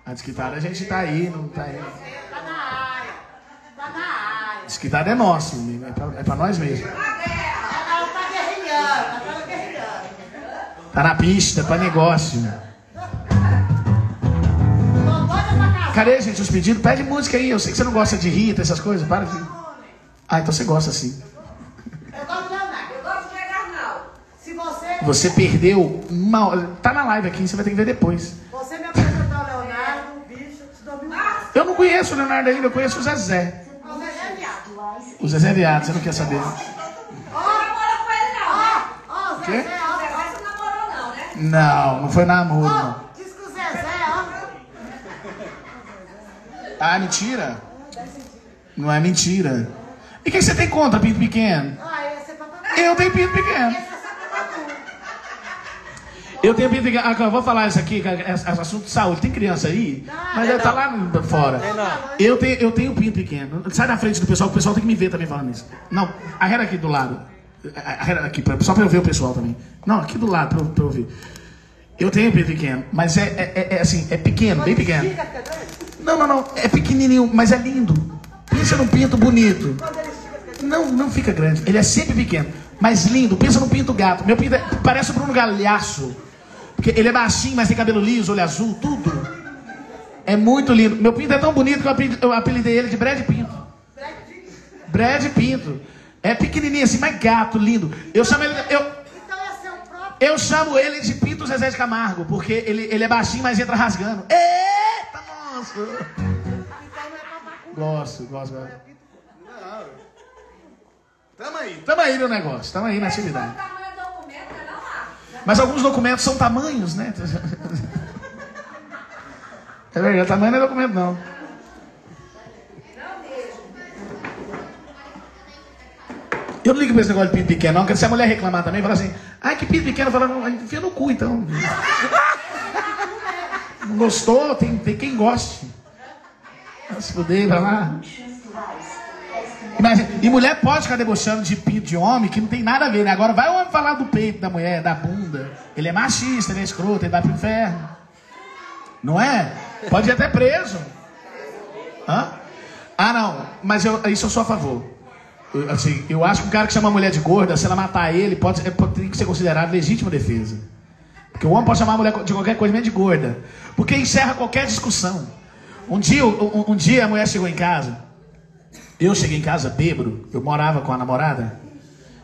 Speaker 1: A desquitada a gente tá aí, não tá aí.
Speaker 6: Tá na área. Tá na área.
Speaker 1: Desquitada é nosso, é pra, é pra nós mesmo.
Speaker 6: Tá. Ela tá.
Speaker 1: Tá na pista, pra negócio.
Speaker 6: Casar.
Speaker 1: Cadê, gente, os pedidos? Pede música aí. Eu sei que você não gosta de Rita, essas coisas. Para de. Ah, então você gosta sim.
Speaker 6: Eu gosto do Leonardo.
Speaker 5: Eu gosto de Garnal.
Speaker 6: Se você,
Speaker 1: perdeu uma. Tá na live aqui, você vai ter que ver depois.
Speaker 6: você me apresentar o Leonardo, o bicho, te.
Speaker 1: Eu não conheço o Leonardo ainda, eu conheço o Zezé.
Speaker 6: Você é viado.
Speaker 1: O Zezé é viado, você não quer saber.
Speaker 5: Não namorou com ele, não, né?
Speaker 6: Ó, ó, o? Zezé, ó.
Speaker 5: Zezé, você não namorou, não, né?
Speaker 1: Não, não foi namoro,
Speaker 6: Ó,
Speaker 1: não.
Speaker 6: diz que o Zezé, ó.
Speaker 1: Ah, mentira? Não é mentira. E o que você tem contra pinto pequeno?
Speaker 6: Ah, esse é pra tu.
Speaker 1: Eu tenho pinto pequeno. Eu tenho pinto pequeno. Ah, eu vou falar isso aqui, que é é assunto de saúde. Tem criança aí? Mas ela tá lá fora. Eu tenho, eu tenho pinto pequeno. Sai da frente do pessoal, o pessoal tem que me ver também falando isso. Não, arreda aqui do lado. Arreda aqui, pra- só pra eu ver o pessoal também. Não, aqui do lado, pra, eu- pra eu ver. Eu tenho pinto pequeno, mas é, é, é- é assim, é pequeno, bem pequeno. Não, não, não. É pequenininho, mas é lindo. Pensa num pinto bonito. Não, não fica grande. Ele é sempre pequeno, mas lindo. Pensa no pinto gato. Meu pinto é- parece o Bruno Galhaço. Porque ele é baixinho, mas tem cabelo liso, olho azul, tudo. É muito lindo. Meu pinto é tão bonito que eu apelidei- eu apelidei ele de Brad Pinto. Brad Pinto. É pequenininho assim, mas gato, lindo. Eu chamo ele... Eu,
Speaker 6: Então é seu próprio.
Speaker 1: eu chamo ele de Pinto Zezé de Camargo, porque ele, ele é baixinho, mas entra rasgando. Eita, nossa!
Speaker 6: Então não é.
Speaker 1: Gosto, gosto, gosto. Tamo aí, tamo aí no negócio, tamo aí na atividade.
Speaker 5: O tamanho do documento, né, não lá.
Speaker 1: Mas alguns documentos são tamanhos, né? É verdade, tamanho não é documento, não. Eu não ligo pra esse negócio de pinto pequeno, não, porque se a mulher reclamar também, fala assim, ai, que pinto pequeno, fala, enfia no cu, então. Gostou, tem, tem quem goste. Se fuder, vai lá. Imagina, e mulher pode ficar debochando de pinto de homem, que não tem nada a ver, né? Agora vai o homem falar do peito da mulher, da bunda. Ele é machista, ele é escroto, ele vai pro inferno. Não é? Pode ir até preso. Hã? Ah, não, mas eu, isso eu sou a favor. Eu, assim, eu acho que um cara que chama a mulher de gorda, se ela matar ele, pode, é, pode tem que ser considerado legítima defesa. Porque o homem pode chamar a mulher de qualquer coisa, menos de gorda. Porque encerra qualquer discussão. Um dia, um, um dia a mulher chegou em casa. Eu cheguei em casa bêbado. Eu morava com a namorada.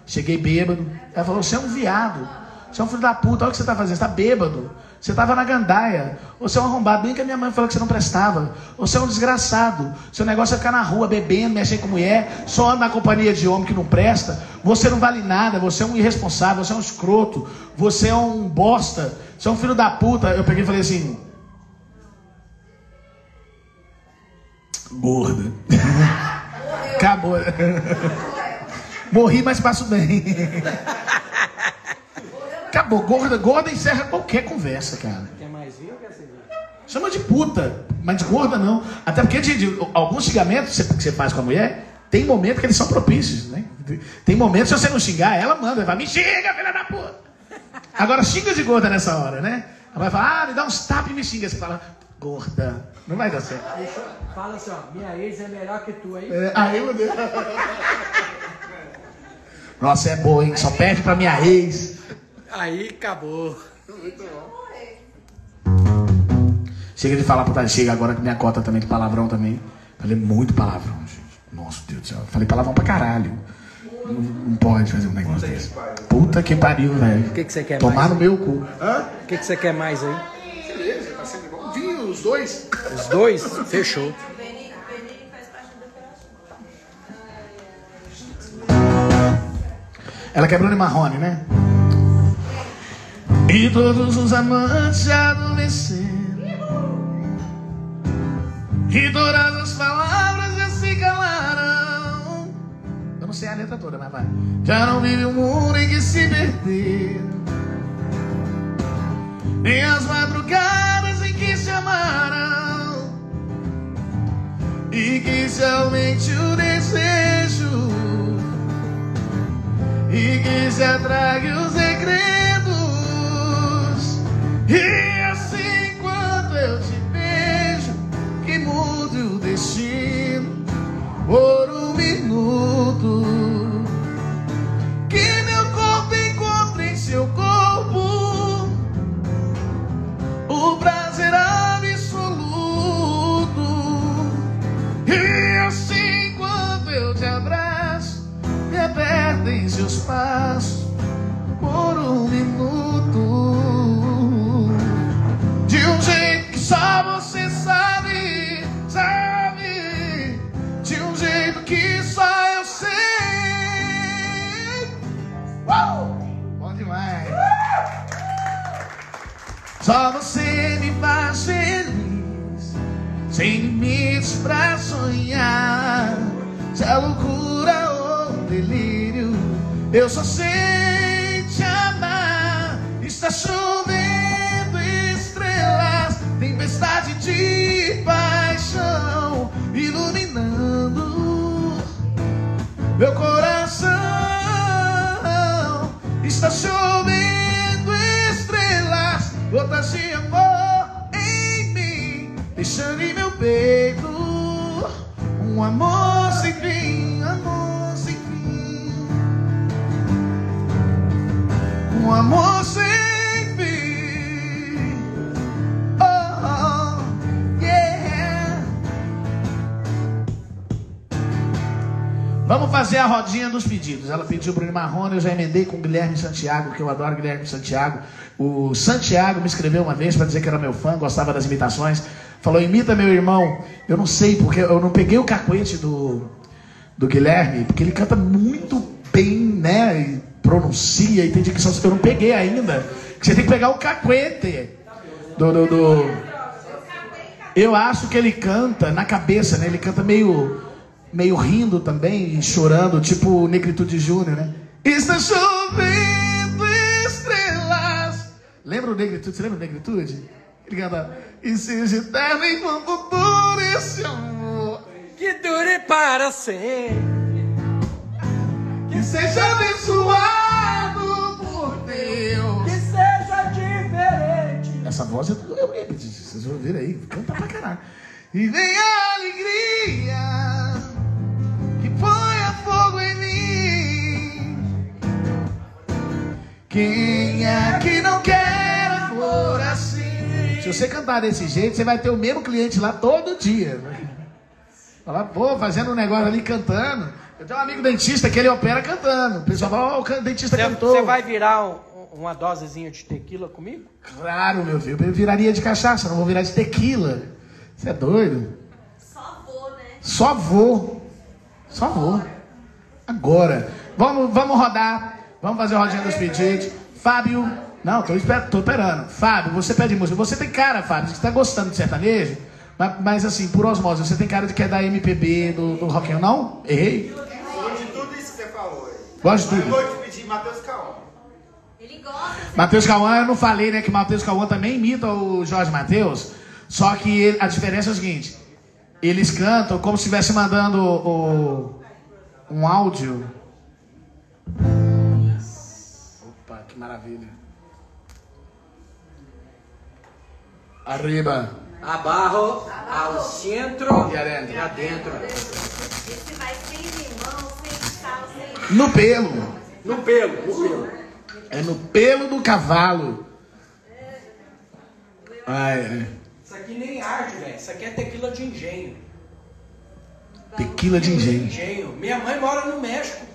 Speaker 1: Cheguei bêbado. Ela falou: Você é um viado. Você é um filho da puta. Olha o que você tá fazendo. Você tá bêbado. Você tava na gandaia. Você é um arrombado. Bem que a minha mãe falou que você não prestava. Você é um desgraçado. Seu negócio é ficar na rua bebendo, mexendo com mulher. Só anda na companhia de homem que não presta. Você não vale nada. Você é um irresponsável. Você é um escroto. Você é um bosta. Você é um filho da puta. Eu peguei e falei assim: Gorda. Acabou. Morri, mas passo bem. Acabou. Gorda, gorda encerra qualquer conversa, cara.
Speaker 3: Quer mais vinho ou quer cerveja?
Speaker 1: Chama de puta, mas de gorda não. Até porque de, de- alguns xingamentos que você, faz com a mulher, tem momentos que eles são propícios, né? Tem momentos, se você não xingar, ela manda, ela fala, me xinga, filha da puta. Agora xinga de gorda nessa hora, né? Ela vai falar, ah, me dá uns tapas e me xinga. Você fala, gorda. Não vai dar certo.
Speaker 3: Fala assim, ó, minha ex é melhor que tu aí.
Speaker 1: É, aí, meu Deus. Nossa, é boa, hein? Só perde pra minha ex.
Speaker 3: Aí acabou.
Speaker 1: Chega de falar puta, chega agora que minha cota também de palavrão também. Falei muito palavrão, gente. Nossa, Deus do céu. Falei palavrão pra caralho. Não, não pode fazer um negócio desse. Puta que pariu, velho.
Speaker 3: O que, que você quer
Speaker 1: Tomar
Speaker 3: mais?
Speaker 1: no meu cu. Hã?
Speaker 3: O que, que você quer mais aí?
Speaker 1: Dois.
Speaker 3: Os dois? Fechou.
Speaker 1: Ela quebrou de marrone, né? E todos os amantes adormeceram. E todas as palavras já se calaram. Eu não sei a letra toda, mas vai. Já não vive um mundo em que se perdeu. Nem as madrugadas amaram. E que se aumente o desejo. E que se atrague os segredos. E assim quando eu te beijo, que mude o destino por um minuto. Seus passos por um minuto. De um jeito que só você sabe, sabe. De um jeito que só eu sei. Uau! Bom demais. Só você me faz feliz, sem limites pra sonhar. Se é loucura ou delírio, eu só sei te amar. Está chovendo estrelas, tempestade de paixão, iluminando meu coração. Está chovendo estrelas, gotas de amor em mim, deixando em meu peito um amor sem fim, um amor sem fim. Oh, oh, yeah. Vamos fazer a rodinha dos pedidos. Ela pediu Bruno Marrone, eu já emendei com o Guilherme Santiago, que eu adoro Guilherme Santiago. O Santiago me escreveu uma vez para dizer que era meu fã, gostava das imitações. Falou, imita meu irmão. Eu não sei, porque eu não peguei o cacuete do, do Guilherme, porque ele canta muito bem, né? Pronuncia e tem dicção. Eu não peguei ainda. Você tem que pegar o cacuete do, do, do... Eu acho que ele canta na cabeça, né? Ele canta meio, meio rindo também, e chorando, tipo Negritude Júnior, né? Está chovendo estrelas. Lembra o Negritude? Você lembra o Negritude? Ele canta. E seja eterno enquanto dure esse amor.
Speaker 3: Que dure para sempre.
Speaker 1: Que seja abençoado por Deus.
Speaker 3: Que seja diferente.
Speaker 1: Essa voz é do Eurípides, vocês ouviram aí, canta pra caralho. E vem a alegria que ponha fogo em mim. Quem é que não quer amor assim? Se você cantar desse jeito, você vai ter o mesmo cliente lá todo dia. Falar, pô, fazendo um negócio ali cantando. Eu tenho um amigo dentista que ele opera cantando. O pessoal fala, ó, o dentista cantou.
Speaker 3: Você vai virar um- uma dosezinha de tequila comigo?
Speaker 1: Claro, meu filho. Eu viraria de cachaça, não vou virar de tequila. Você é doido?
Speaker 5: Só vou, né?
Speaker 1: Só vou. Só vou. Agora. Vamos, vamos rodar. Vamos fazer a rodinha dos pedidos. Fábio. Não, tô, esper- tô esperando. Fábio, você pede música. Você tem cara, Fábio, você tá gostando de sertanejo? Mas, mas assim, por osmose, você tem cara de que é da MPB, do, do rock and roll? Não? Errei?
Speaker 4: Gostou de tudo isso que você falou aí.
Speaker 1: Gosto de
Speaker 4: Mas
Speaker 1: tudo.
Speaker 4: vou te pedir Matheus Cauã.
Speaker 5: Ele gosta
Speaker 1: Matheus Cauã, eu não falei, né, que Matheus Cauã também imita o Jorge Matheus, só que ele- a diferença é o seguinte, eles cantam como se estivesse mandando o- um áudio. Opa, que maravilha. Arriba.
Speaker 3: Abarro ao centro
Speaker 1: E adentro.
Speaker 3: e adentro.
Speaker 5: Esse vai sem sem.
Speaker 1: No pelo.
Speaker 3: No pelo, no pelo.
Speaker 1: É no pelo do cavalo. Ai, ai.
Speaker 3: Isso aqui nem arde, velho. Isso aqui é tequila de engenho.
Speaker 1: Tequila de engenho.
Speaker 3: Engenho. Minha mãe mora no México,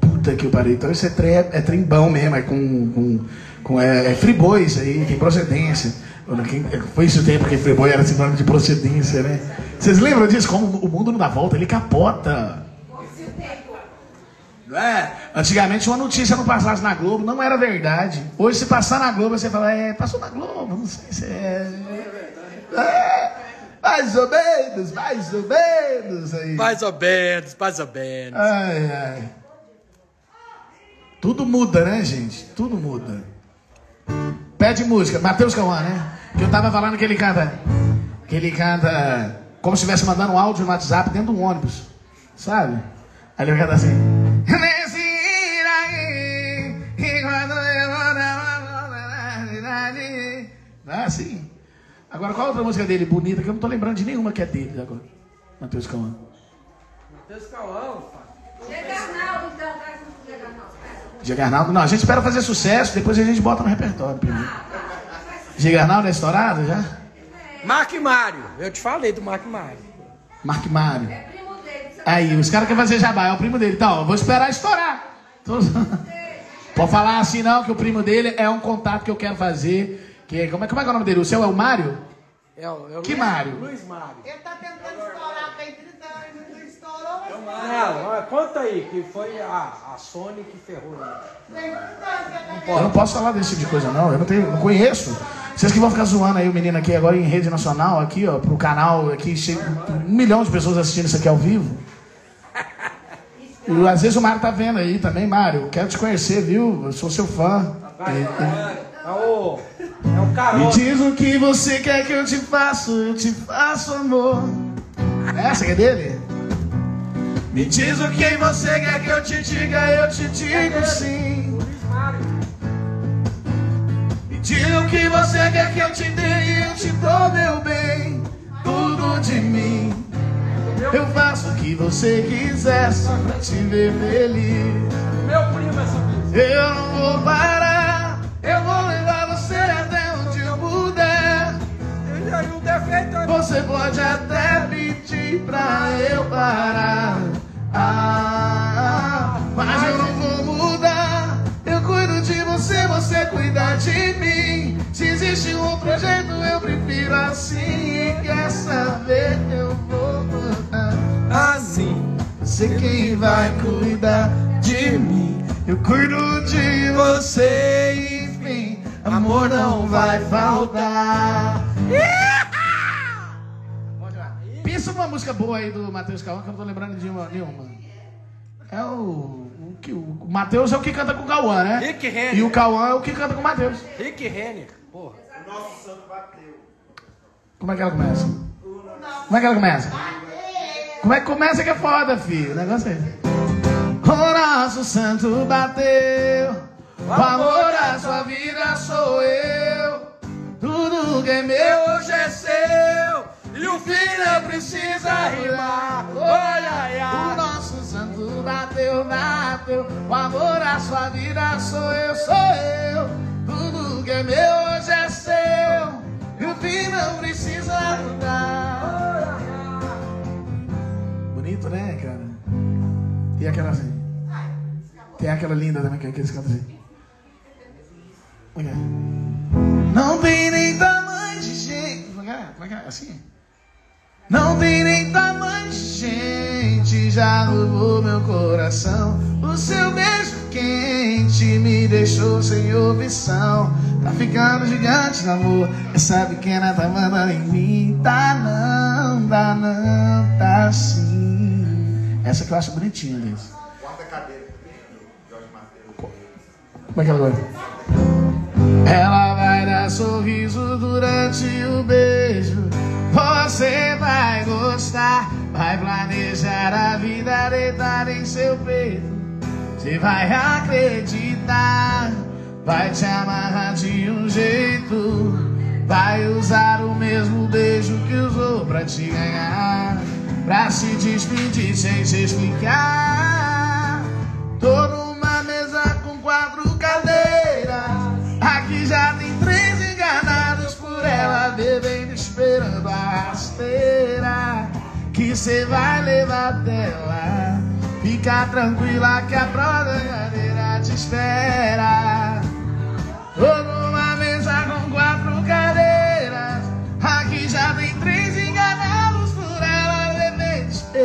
Speaker 3: pô.
Speaker 1: Puta que pariu. Então isso é, tre, é trembão mesmo, é com. com, com é, é friboi isso aí, tem procedência. Olha, quem- Foi isso o tempo que friboi era sinônimo de procedência, né? Vocês lembram disso? Como o mundo não dá volta, ele capota. Não é? Antigamente uma notícia não passasse na Globo, não era verdade. Hoje se passar na Globo, você fala, é, passou na Globo, não sei se é. É. Mais ou menos, mais ou menos aí.
Speaker 3: Mais ou menos, mais ou menos.
Speaker 1: Ai, ai. Tudo muda, né, gente? Tudo muda. Pede música. Matheus Cauã, né? Que eu tava falando que ele canta. Que ele canta como se estivesse mandando um áudio no WhatsApp dentro de um ônibus. Sabe? Aí ele vai cantar assim. Nesse Iraí, enquanto eu Ah, assim. Agora, qual a outra música dele bonita? Que eu não tô lembrando de nenhuma que é dele agora. Matheus Cauã.
Speaker 3: Deus calão,
Speaker 5: Chega Arnaldo, então, traz um Arnaldo.
Speaker 1: Diego Arnaldo. Não, a gente espera fazer sucesso, depois a gente bota no repertório primeiro. Diego Arnaldo é estourado já?
Speaker 3: Mark Mário. Eu te falei do Mark Mário.
Speaker 1: Mark Mário.
Speaker 5: É primo dele. você
Speaker 1: Aí, os caras querem fazer jabá, é o primo dele. Então, eu vou esperar estourar. Tô- Pode falar assim não, que o primo dele é um contato que eu quero fazer. Que, como, é, como é que é o nome dele? O seu é o Mário?
Speaker 3: É, o- é o
Speaker 1: Que
Speaker 3: Luiz-
Speaker 1: Mário?
Speaker 3: Luiz Mário.
Speaker 6: Ele tá tentando estourar, tem 30 anos e não estourou, mas
Speaker 3: Não, não, conta aí, que foi a, a Sony que ferrou ele.
Speaker 6: tem 30 anos que tá
Speaker 1: Eu não posso falar desse tipo de coisa não, eu não, tenho, não conheço. Vocês que vão ficar zoando aí o menino aqui agora em rede nacional, aqui ó, pro canal aqui, cheio, um milhão de pessoas assistindo isso aqui ao vivo. E às vezes o Mário tá vendo aí também, Mário. Quero te conhecer, viu? Eu sou seu fã.
Speaker 3: Vai, vai. É o, é o
Speaker 1: Me
Speaker 3: Carol.
Speaker 1: diz o que você quer que eu te faça, eu te faço amor. Essa que é dele? Me diz o que você quer que eu te diga, eu te digo sim. Me diz o que você quer que eu te dê, eu te dou meu bem, tudo de mim. Eu faço o que você quiser só pra te ver feliz.
Speaker 3: Meu primo essa música.
Speaker 1: Eu não vou parar, eu vou levar você até onde eu puder.
Speaker 3: É...
Speaker 1: Você pode até pedir pra eu parar. Ah, mas eu não vou mudar. Eu cuido de você, você cuida de mim. Se existe um outro jeito, eu prefiro assim. Quer saber? Eu vou mudar.
Speaker 3: Assim.
Speaker 1: Você quem vai cuidar de mim. Eu cuido de você, enfim. Amor não vai faltar. Pensa numa música boa aí do Matheus Cauã, que eu não tô lembrando de uma, nenhuma. É o. O, que- o Matheus é o que canta com o Cauã, né?
Speaker 3: Rick Renner.
Speaker 1: E o Cauã é o que canta com o Matheus.
Speaker 3: Rick Renner. Porra.
Speaker 4: O nosso santo bateu.
Speaker 1: Como é que ela começa? Como é que ela começa? Como é que começa que é foda, filho? O negócio é esse. O nosso santo bateu, o amor da sua vida sou eu. Tudo que é meu hoje é seu. E o fim não precisa rimar. Olha, o nosso santo bateu, bateu. O amor da sua vida sou eu, sou eu. Tudo que é meu hoje é seu. E o fim não precisa mudar. Bonito, né, cara? E aquela assim? Tem aquela linda também que que eles cantam assim. Olha. Não tem nem tamanho de gente. Como é que é? É é? Assim? Não tem nem tamanho de gente. Já roubou meu coração. O seu beijo quente me deixou sem opção. Tá ficando gigante amor. Essa pequena tá mandando em mim. Tá não, tá não, tá sim. Essa que eu acho bonitinha deles.
Speaker 4: Quarta cadeira.
Speaker 1: Como é que ela vai? Ela vai dar sorriso durante o beijo. Você vai gostar, vai planejar a vida deitada em seu peito. Você vai acreditar, vai te amarrar de um jeito. Vai usar o mesmo beijo que usou pra te ganhar. Pra se despedir sem se explicar. Tô numa mesa com quatro cadeiras. Aqui já tem três enganados por ela, bebendo, esperando a rasteira. Que cê vai levar dela. Fica tranquila que a próxima cadeira te espera.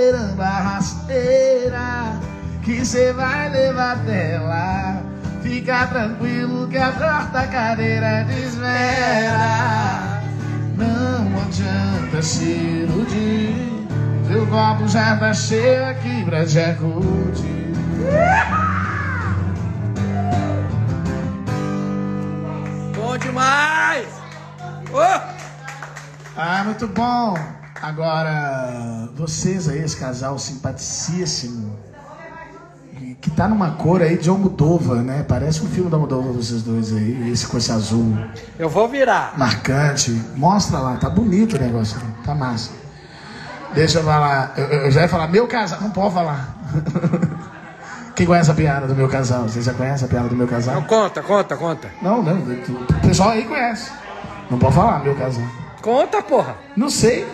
Speaker 1: Esperando a rasteira. Que cê vai levar dela. Fica tranquilo que a próxima cadeira te espera. Não adianta se iludir. Seu copo já tá cheio aqui pra te acudir.
Speaker 3: Bom demais! Ô!
Speaker 1: Ah, muito bom. Agora, vocês aí, esse casal simpaticíssimo, que- tá numa cor aí de Almodova, né? Parece um filme da Almodova, vocês dois aí, esse com esse azul
Speaker 3: Eu vou virar.
Speaker 1: marcante. Mostra lá, tá bonito o negócio, tá massa. Deixa eu falar, eu, eu já ia falar, meu casal, não pode falar. Quem conhece a piada do meu casal? Vocês já conhecem a piada do meu casal?
Speaker 3: Não, conta, conta, conta.
Speaker 1: Não, não, o pessoal aí conhece. Não pode falar, meu casal.
Speaker 3: Conta, porra.
Speaker 1: Não sei.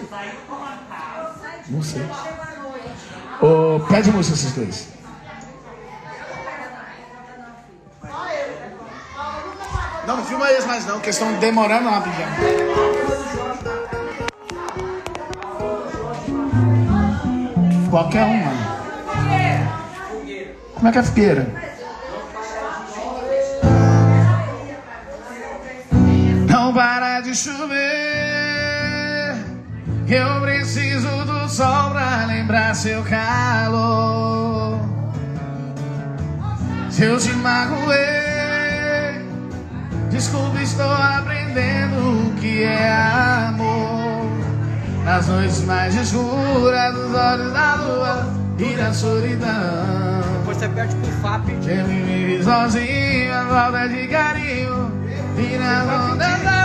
Speaker 1: Não sei. Ô, pede música esses dois. Não, filma eles mais não, que estão demorando rapidinho. Qualquer uma. Como é que é a Figueira? Não para de chover. Eu preciso do sol pra lembrar seu calor. Se eu te magoei, desculpa, estou aprendendo o que é amor. Nas noites mais escuras dos olhos da lua e da solidão.
Speaker 3: Depois você perde pro FAP.
Speaker 1: Sempre me vi sozinho, a falta de carinho E nas ondas da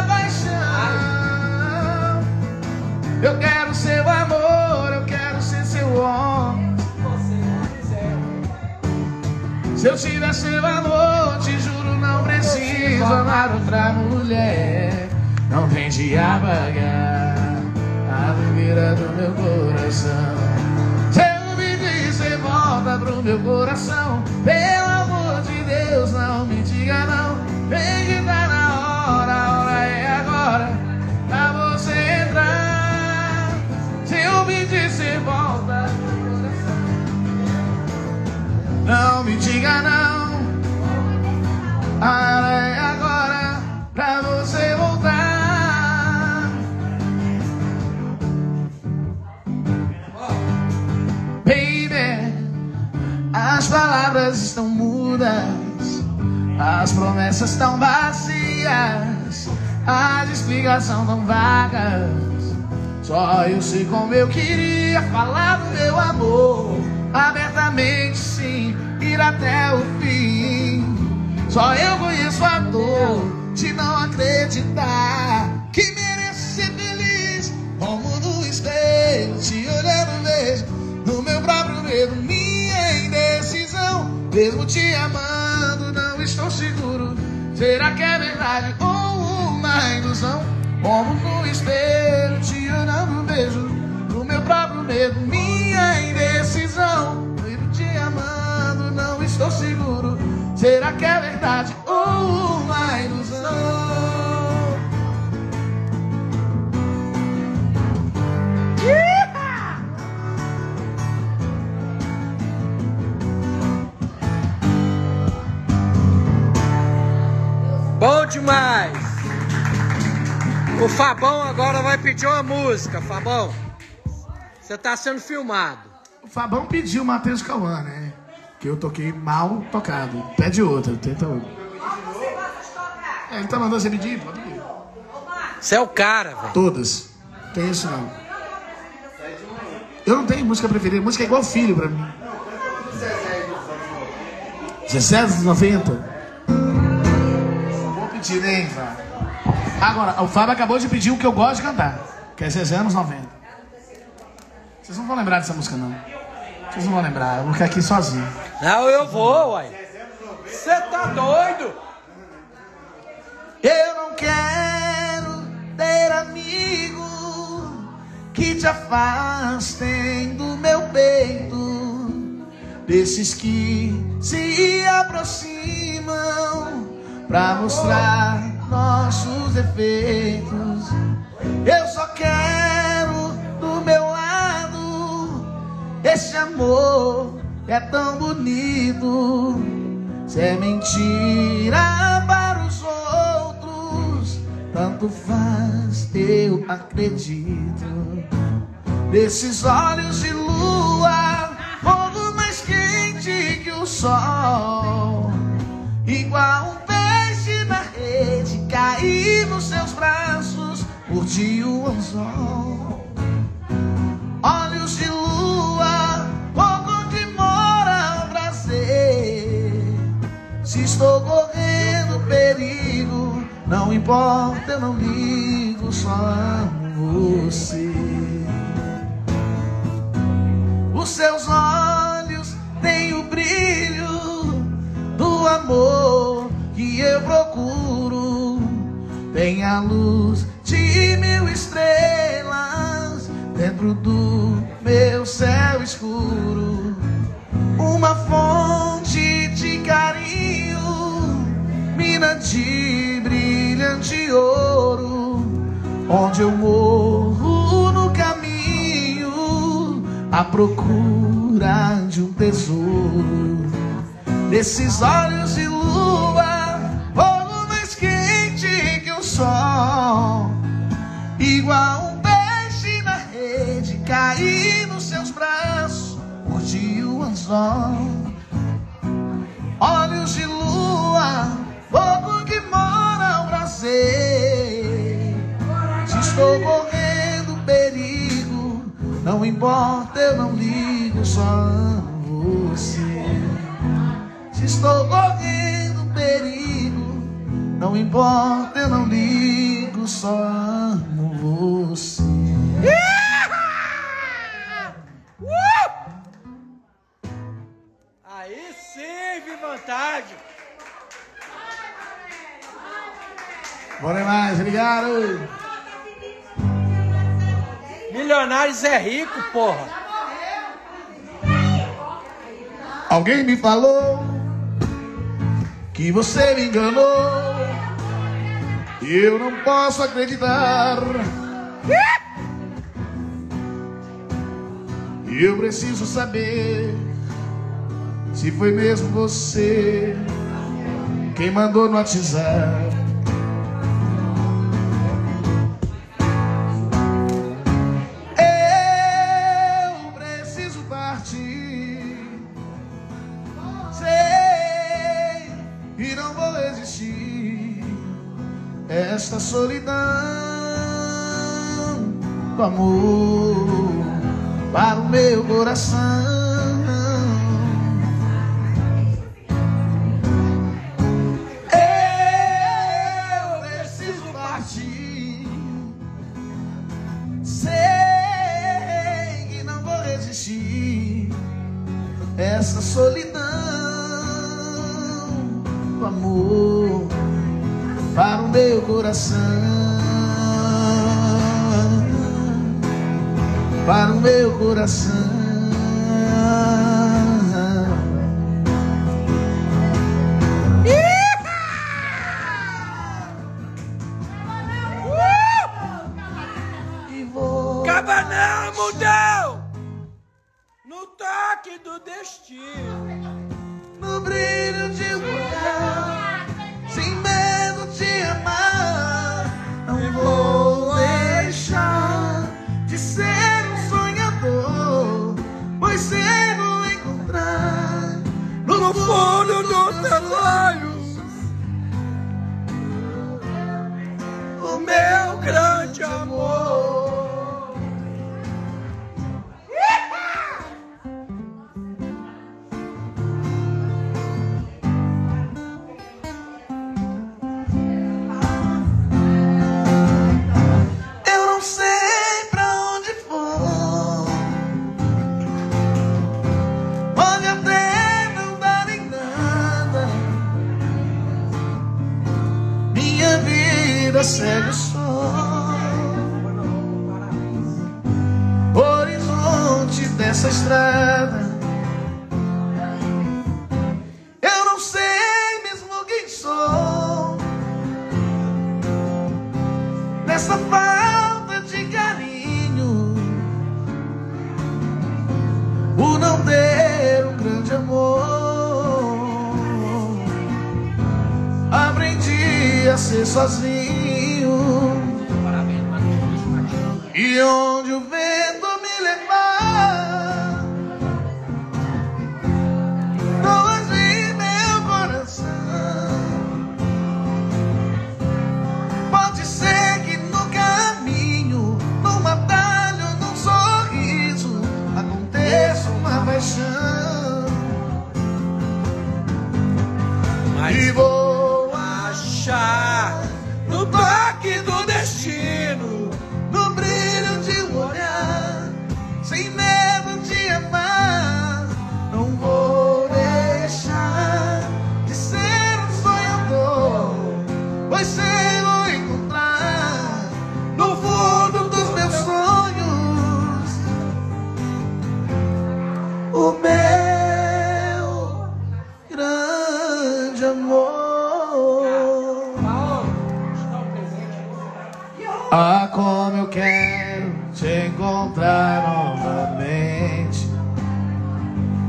Speaker 1: Se eu seu amor, te juro, não preciso amar outra mulher. Não tente apagar a fogueira do meu coração. Se eu pedir, você volta pro meu coração Pelo amor de Deus, não me diga não. Vem que tá Diga não. A hora é agora Pra você voltar. Baby, as palavras estão mudas, as promessas estão vazias, as explicações tão vagas. Só eu sei como eu queria falar do meu amor, abertamente ir até o fim. Só eu conheço a dor de não acreditar que mereço ser feliz. Como no espelho, te olhando vejo no meu próprio medo, minha indecisão. Mesmo te amando, não estou seguro. Será que é verdade ou uma ilusão? Como no espelho, te olhando vejo no meu próprio medo, minha indecisão. Será que é verdade ou uma ilusão?
Speaker 3: Bom demais! O Fabão agora vai pedir uma música, Fabão. Você tá sendo filmado.
Speaker 1: O Fabão pediu Matheus Cauã, né? Que eu toquei mal tocado. Pede outra, tenta outra. É, ele tá mandando você pedir? Pode pedir.
Speaker 3: Você é o cara, velho.
Speaker 1: Todas. Tem isso não. Eu não tenho música preferida. Música é igual filho pra mim. Zezé dos 90? Vou pedir, hein, Fábio? Agora, o Fábio acabou de pedir o que eu gosto de cantar. Que é Zezé anos 90. Vocês não vão lembrar dessa música, não. Vocês não vão lembrar. Eu vou ficar aqui sozinho.
Speaker 3: Não, eu vou, uai. Você tá doido?
Speaker 1: Eu não quero ter amigo que te afastem do meu peito, desses que se aproximam pra mostrar nossos defeitos. Eu só quero do meu esse amor é tão bonito. Se é mentira para os outros, tanto faz, eu acredito. Nesses olhos de lua, fogo mais quente que o sol. Igual um peixe na rede, cair nos seus braços, curtir o anzol. Estou correndo perigo, não importa, eu não ligo, só amo você. Os seus olhos têm o brilho do amor que eu procuro. Tem a luz de mil estrelas dentro do meu céu escuro. Uma fonte de carinho, mina de brilhante ouro, onde eu morro no caminho à procura de um tesouro. Nesses olhos de lua, fogo mais quente que o sol, igual um peixe na rede, cair nos seus braços, curtir o anzol. Olhos de lua, fogo que mora o prazer. Se estou correndo perigo, não importa, eu não ligo, só amo você. Se estou correndo perigo, não importa, eu não ligo, só amo você.
Speaker 3: Aí sim, vi vantagem.
Speaker 1: Bora demais, obrigado.
Speaker 3: Milionários é rico, porra.
Speaker 1: Alguém me falou que você me enganou. E eu não posso acreditar. Eu preciso saber se foi mesmo você quem mandou no WhatsApp. Esta solidão do amor para o meu coração. Eu preciso partir. Sei que não vou resistir essa solidão coração, para o meu coração.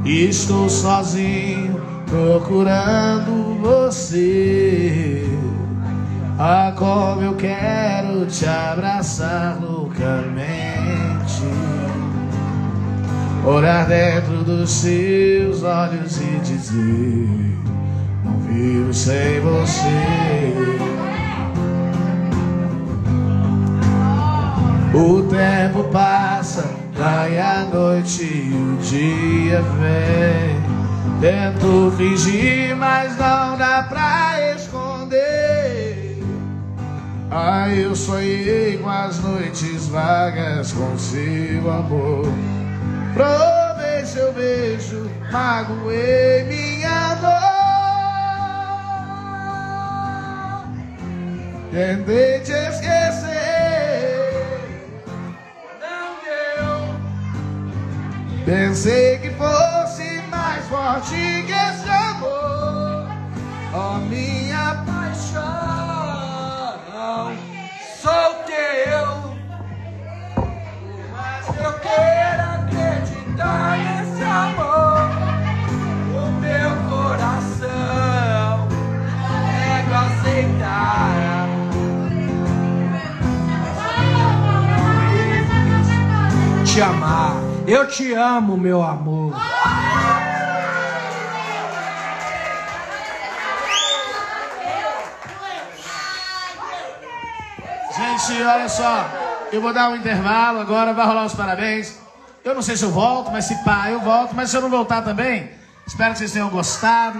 Speaker 1: Estou sozinho procurando você. Ah, como eu quero te abraçar loucamente. Olhar dentro dos seus olhos e dizer: Não vivo sem você. O tempo passa, vai a noite e o dia vem. Tento fingir, mas não dá pra esconder. Ah, eu sonhei com as noites vagas com seu amor. Provei seu beijo, magoei minha dor. Tentei te esquecer. Pensei que fosse mais forte que esse amor. Oh, minha
Speaker 3: Paixão, sou teu. Mas eu quero acreditar nesse amor. O meu coração é aceitar. Te amar, eu te amo, meu amor.
Speaker 1: Gente, olha só, eu vou dar um intervalo agora, vai rolar os parabéns. Eu não sei se eu volto, mas se pá, eu volto. Mas se eu não voltar também, espero que vocês tenham gostado.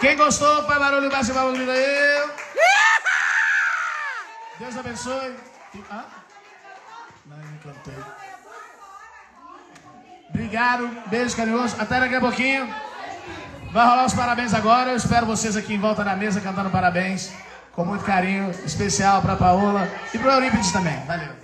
Speaker 1: Quem gostou, faz barulho, bate barulho aí. Deus abençoe. Ah? Não, eu não cantei. Obrigado, beijo carinhoso. Até daqui a pouquinho. Vai rolar os parabéns agora. Eu espero vocês aqui em volta da mesa cantando parabéns. Com muito carinho, especial pra Paola e pro Eurípides também. Valeu.